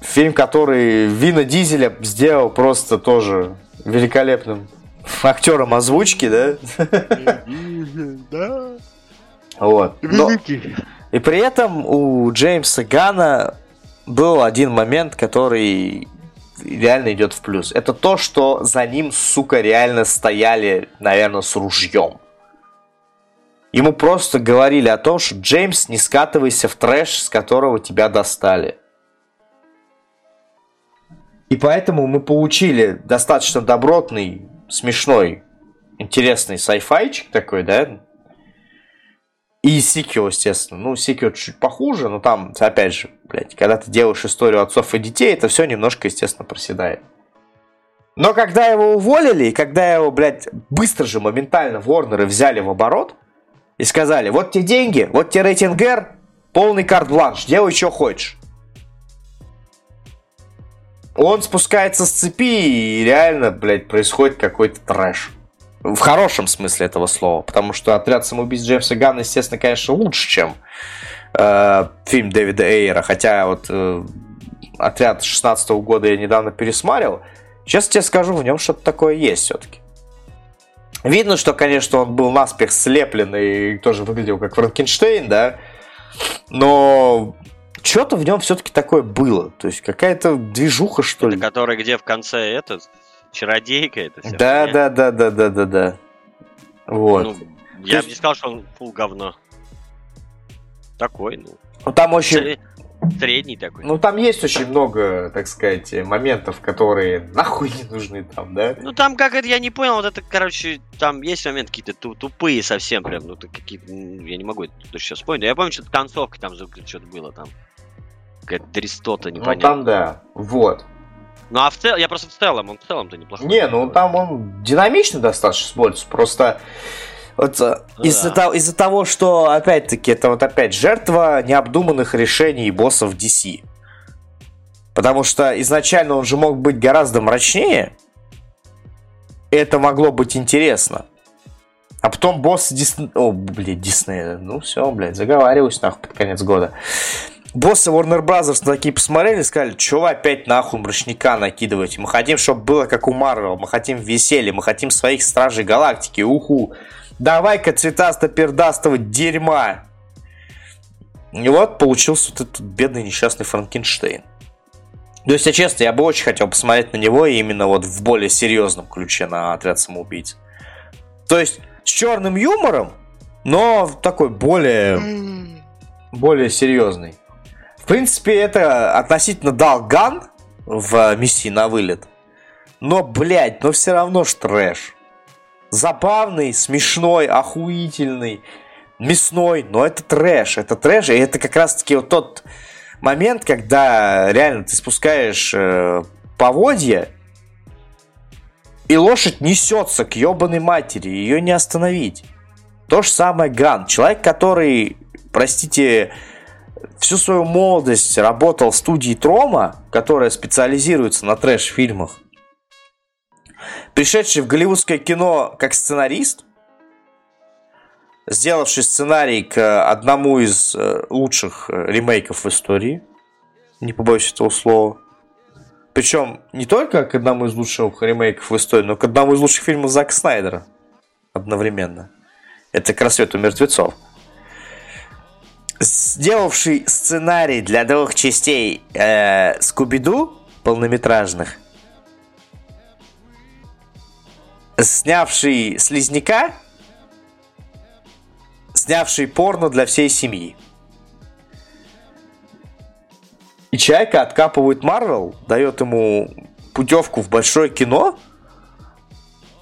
Фильм, который Вина Дизеля сделал просто тоже великолепным актером озвучки, да? Да. Вот. Но... И при этом у Джеймса Гана был один момент, который реально идет в плюс. Это то, что за ним, сука, реально стояли, наверное, с ружьем. Ему просто говорили о том, что Джеймс, не скатывайся в трэш, с которого тебя достали. И поэтому мы получили достаточно добротный, смешной, интересный sci-fi такой, да, и сиквел, естественно. Ну, сиквел чуть похуже, но там, опять же, блядь, когда ты делаешь историю отцов и детей, это все немножко, естественно, проседает. Но когда его уволили, и когда его, блядь, быстро же, моментально Ворнеры взяли в оборот и сказали, вот те деньги, вот те рейтинг R, полный карт-бланш, делай, что хочешь. Он спускается с цепи, и реально, блядь, происходит какой-то трэш. В хорошем смысле этого слова. Потому что отряд самоубийц Джеймса Ганна, естественно, конечно, лучше, чем э, фильм Дэвида Эйера. Хотя вот э, отряд 16 -го года я недавно пересмарил. Сейчас тебе скажу, в нем что-то такое есть все-таки. Видно, что, конечно, он был наспех слеплен и тоже выглядел как Франкенштейн, да. Но что-то в нем все-таки такое было. То есть какая-то движуха, что ли. Это который где в конце этот чародейка это все. Да, да, да, да, да, да, да. Вот. Ну, я бы не сказал, что он фул говно. Такой, ну. Ну там очень. Средний такой. Ну там есть очень много, так сказать, моментов, которые нахуй не нужны там, да? Ну там как это, я не понял, вот это, короче, там есть моменты какие-то тупые совсем прям, ну какие-то, я не могу это сейчас вспомнить. Я помню, что концовка там что-то было там. Какая-то дрестота непонятная. Ну там да, вот. Ну а в целом, я просто в целом, он в целом-то неплохой. Не, ну там он динамичный достаточно смотрится, просто Вот э, ну, из-за, да. того, из-за того, что, опять-таки, это вот опять жертва необдуманных решений боссов DC. Потому что изначально он же мог быть гораздо мрачнее. И это могло быть интересно. А потом босс Диснея... О, блядь, Диснея. Ну все, блядь, заговариваюсь нахуй под конец года. Боссы Warner Bros. такие посмотрели и сказали, что вы опять нахуй мрачника накидываете? Мы хотим, чтобы было как у Марвел, мы хотим веселья, мы хотим своих Стражей Галактики, уху. Давай-ка цветасто-пердастого дерьма. И вот получился вот этот бедный несчастный Франкенштейн. То есть, я честно, я бы очень хотел посмотреть на него именно вот в более серьезном ключе на отряд самоубийц. То есть, с черным юмором, но такой более, более серьезный. В принципе, это относительно дал ган в миссии на вылет. Но, блядь, но все равно ж трэш. Забавный, смешной, охуительный, мясной, но это трэш. Это трэш, и это как раз-таки вот тот момент, когда реально ты спускаешь э, поводья, и лошадь несется к ебаной матери, ее не остановить. То же самое Ган. Человек, который, простите, всю свою молодость работал в студии Трома, которая специализируется на трэш-фильмах, пришедший в голливудское кино как сценарист, сделавший сценарий к одному из э, лучших э, ремейков в истории, не побоюсь этого слова, причем не только к одному из лучших ремейков в истории, но к одному из лучших фильмов Зака Снайдера одновременно. Это «К рассвету мертвецов». Сделавший сценарий для двух частей э, Скуби-Ду полнометражных, снявший Слизняка, снявший порно для всей семьи. И Чайка откапывает Марвел, дает ему путевку в большое кино.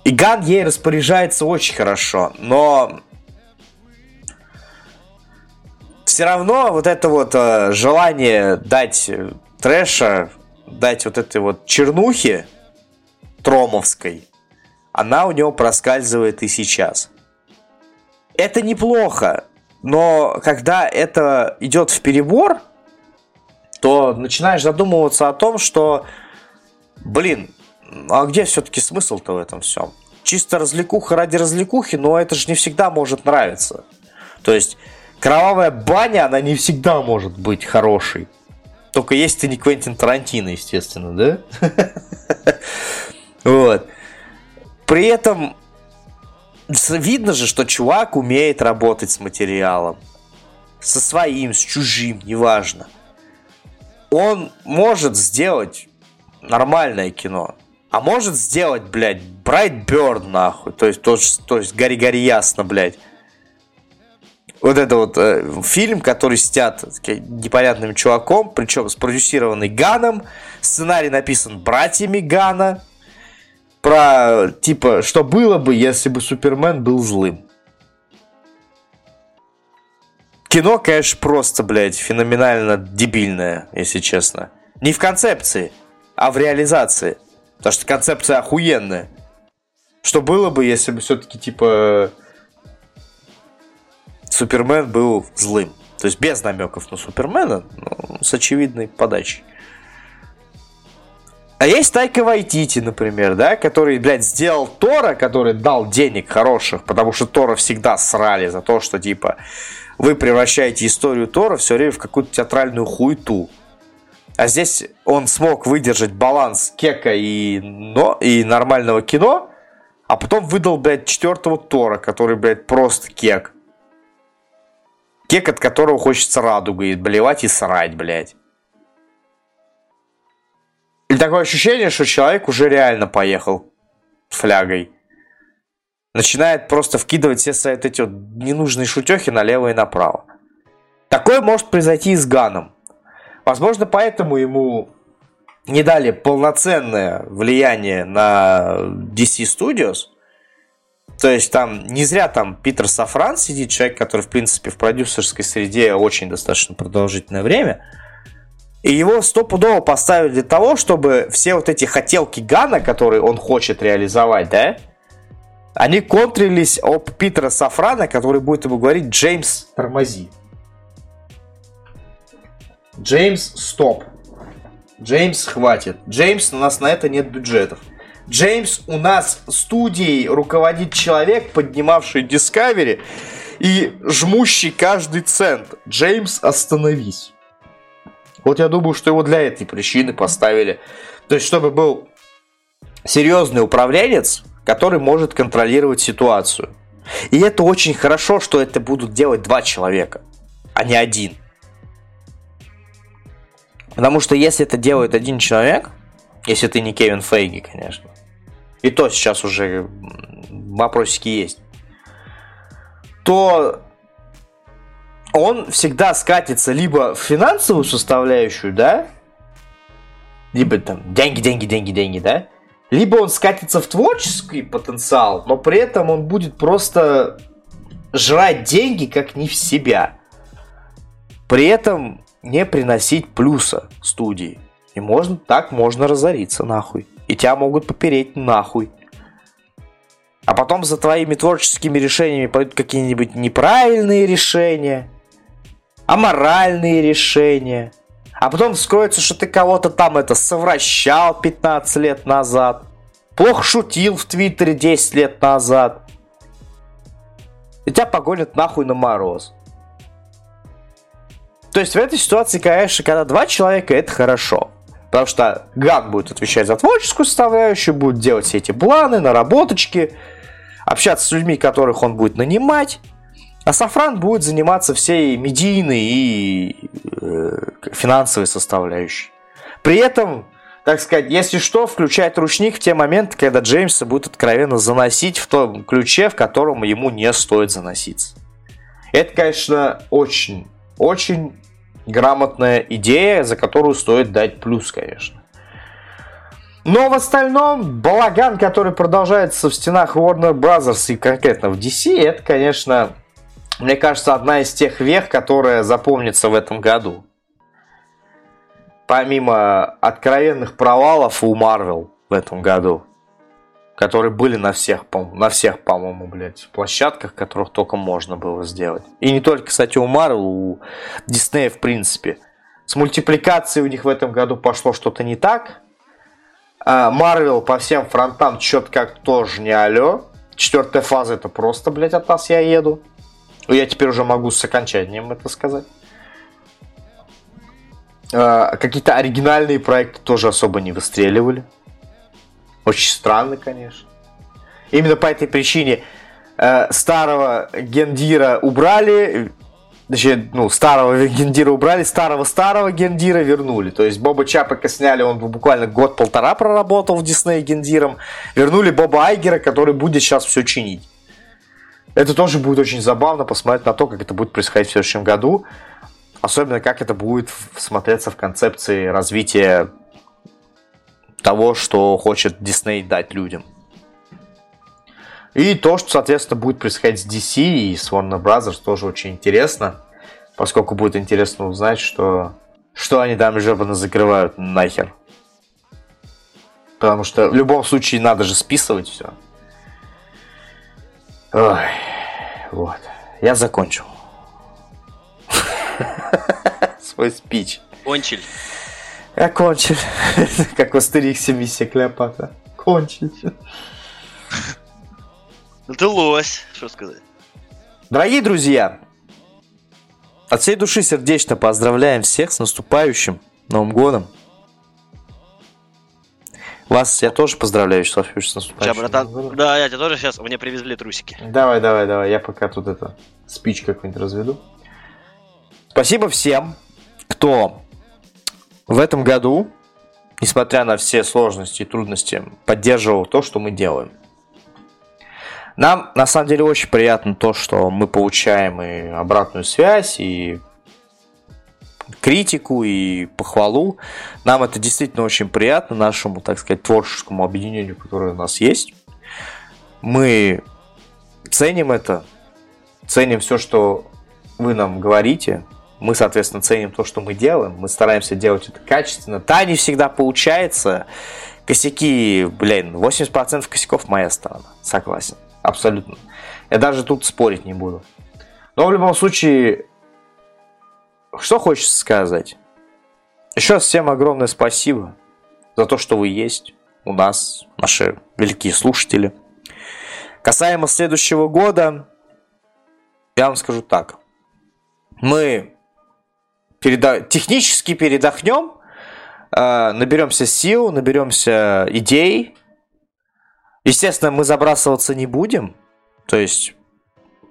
И Ган ей распоряжается очень хорошо, но все равно вот это вот э, желание дать трэша, дать вот этой вот чернухи тромовской, она у него проскальзывает и сейчас. Это неплохо, но когда это идет в перебор, то начинаешь задумываться о том, что, блин, а где все-таки смысл-то в этом всем? Чисто развлекуха ради развлекухи, но это же не всегда может нравиться. То есть кровавая баня, она не всегда может быть хорошей. Только если ты не Квентин Тарантино, естественно, да? Вот. При этом видно же, что чувак умеет работать с материалом. Со своим, с чужим, неважно он может сделать нормальное кино. А может сделать, блядь, Брайтберн, нахуй. То есть, то, то есть гори-гори ясно, блядь. Вот это вот э, фильм, который снят непонятным чуваком, причем спродюсированный Ганом. Сценарий написан братьями Гана. Про, типа, что было бы, если бы Супермен был злым. Кино, конечно, просто, блядь, феноменально дебильное, если честно. Не в концепции, а в реализации. Потому что концепция охуенная. Что было бы, если бы все-таки, типа, Супермен был злым. То есть без намеков на Супермена, но с очевидной подачей. А есть Тайка Вайтити, например, да, который, блядь, сделал Тора, который дал денег хороших, потому что Тора всегда срали за то, что, типа, вы превращаете историю Тора все время в какую-то театральную хуету. А здесь он смог выдержать баланс кека и, но, и нормального кино, а потом выдал, блядь, четвертого Тора, который, блядь, просто кек. Кек, от которого хочется радугой блевать и срать, блядь. И такое ощущение, что человек уже реально поехал флягой начинает просто вкидывать все свои эти вот ненужные шутехи налево и направо. Такое может произойти и с Ганом. Возможно, поэтому ему не дали полноценное влияние на DC Studios. То есть там не зря там Питер Сафран сидит, человек, который, в принципе, в продюсерской среде очень достаточно продолжительное время. И его стопудово поставили для того, чтобы все вот эти хотелки Гана, которые он хочет реализовать, да, Они контрились об Питера Сафрана, который будет ему говорить «Джеймс, тормози». Джеймс, стоп. Джеймс, хватит. Джеймс, у нас на это нет бюджетов. Джеймс, у нас студией руководит человек, поднимавший Discovery и жмущий каждый цент. Джеймс, остановись. Вот я думаю, что его для этой причины поставили. То есть, чтобы был серьезный управленец, который может контролировать ситуацию. И это очень хорошо, что это будут делать два человека, а не один. Потому что если это делает один человек, если ты не Кевин Фейги, конечно, и то сейчас уже вопросики есть, то он всегда скатится либо в финансовую составляющую, да, либо там деньги, деньги, деньги, деньги, да, либо он скатится в творческий потенциал, но при этом он будет просто жрать деньги как не в себя. При этом не приносить плюса студии. И можно, так можно разориться нахуй. И тебя могут попереть нахуй. А потом за твоими творческими решениями пойдут какие-нибудь неправильные решения, аморальные решения. А потом вскроется, что ты кого-то там это совращал 15 лет назад. Плохо шутил в Твиттере 10 лет назад. И тебя погонят нахуй на мороз. То есть в этой ситуации, конечно, когда два человека, это хорошо. Потому что Ган будет отвечать за творческую составляющую, будет делать все эти планы, наработочки, общаться с людьми, которых он будет нанимать. А Сафран будет заниматься всей медийной и э, финансовой составляющей. При этом, так сказать, если что, включать ручник в те моменты, когда Джеймса будет откровенно заносить в том ключе, в котором ему не стоит заноситься. Это, конечно, очень, очень грамотная идея, за которую стоит дать плюс, конечно. Но в остальном, балаган, который продолжается в стенах Warner Bros. и конкретно в DC, это, конечно, мне кажется, одна из тех вех, которая запомнится в этом году. Помимо откровенных провалов у Marvel в этом году которые были на всех, на всех, по-моему, блядь, площадках, которых только можно было сделать. И не только, кстати, у Marvel, у Disney в принципе. С мультипликацией у них в этом году пошло что-то не так. Marvel по всем фронтам что-то как тоже не алё. Четвертая фаза это просто, блядь, от нас я еду. Я теперь уже могу с окончанием это сказать. А, какие-то оригинальные проекты тоже особо не выстреливали. Очень странно, конечно. Именно по этой причине э, старого Гендира убрали, точнее, ну, старого Гендира убрали, старого-старого Гендира вернули. То есть Боба Чапака сняли, он буквально год-полтора проработал в Дисней Гендиром. Вернули Боба Айгера, который будет сейчас все чинить. Это тоже будет очень забавно посмотреть на то, как это будет происходить в следующем году. Особенно, как это будет смотреться в концепции развития того, что хочет Дисней дать людям. И то, что, соответственно, будет происходить с DC и с Warner Bros. тоже очень интересно, поскольку будет интересно узнать, что, что они там жебаны закрывают нахер. Потому что в любом случае надо же списывать все. Ой, вот. Я закончил. Свой спич. Кончили. Я кончил. Как в Астериксе миссия Клеопатра. Кончил. Ну ты лось, что сказать. Дорогие друзья, от всей души сердечно поздравляем всех с наступающим Новым годом. Вас я тоже поздравляю, что с наступающим. Сейчас, братан, да, я тебя тоже сейчас, мне привезли трусики. Давай, давай, давай, я пока тут это, спич какой-нибудь разведу. Спасибо всем, кто в этом году, несмотря на все сложности и трудности, поддерживал то, что мы делаем. Нам на самом деле очень приятно то, что мы получаем и обратную связь, и критику, и похвалу. Нам это действительно очень приятно, нашему, так сказать, творческому объединению, которое у нас есть. Мы ценим это, ценим все, что вы нам говорите, мы, соответственно, ценим то, что мы делаем, мы стараемся делать это качественно. Да, не всегда получается. Косяки, блин, 80% косяков моя сторона, согласен. Абсолютно. Я даже тут спорить не буду. Но в любом случае, что хочется сказать? Еще раз всем огромное спасибо за то, что вы есть у нас, наши великие слушатели. Касаемо следующего года, я вам скажу так. Мы переда... технически передохнем, э, наберемся сил, наберемся идей. Естественно, мы забрасываться не будем. То есть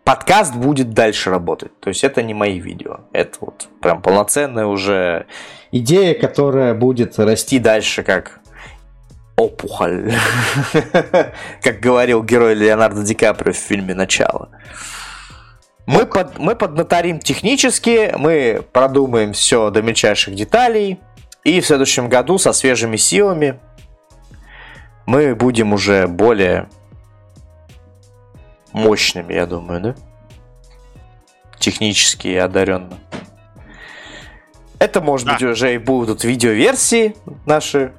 подкаст будет дальше работать. То есть это не мои видео. Это вот прям полноценная уже идея, которая будет расти дальше как опухоль. как говорил герой Леонардо Ди Каприо в фильме «Начало». Мы, под, мы поднаторим технически, мы продумаем все до мельчайших деталей, и в следующем году со свежими силами мы будем уже более мощными, я думаю, да? Технически и одаренно. Это, может да. быть, уже и будут видеоверсии наши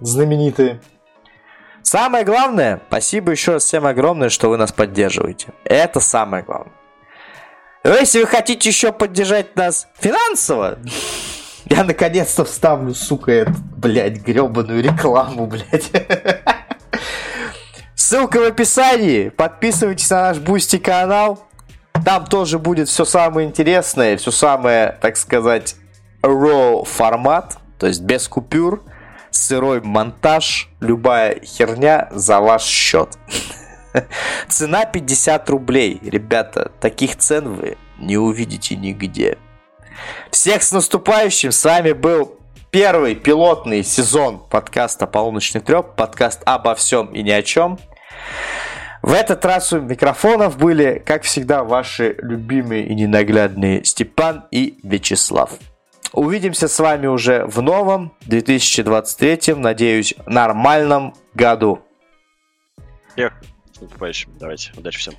знаменитые. Самое главное, спасибо еще раз всем огромное, что вы нас поддерживаете. Это самое главное. Но если вы хотите еще поддержать нас финансово, я наконец-то вставлю, сука, эту, блядь, гребаную рекламу, блядь. Ссылка в описании. Подписывайтесь на наш Boosty канал. Там тоже будет все самое интересное, все самое, так сказать, raw формат, то есть без купюр, сырой монтаж, любая херня за ваш счет. Цена 50 рублей. Ребята, таких цен вы не увидите нигде. Всех с наступающим. С вами был первый пилотный сезон подкаста «Полуночный треп». Подкаст обо всем и ни о чем. В этот раз у микрофонов были, как всегда, ваши любимые и ненаглядные Степан и Вячеслав. Увидимся с вами уже в новом 2023, надеюсь, нормальном году. Всех с наступающим. Давайте, удачи всем.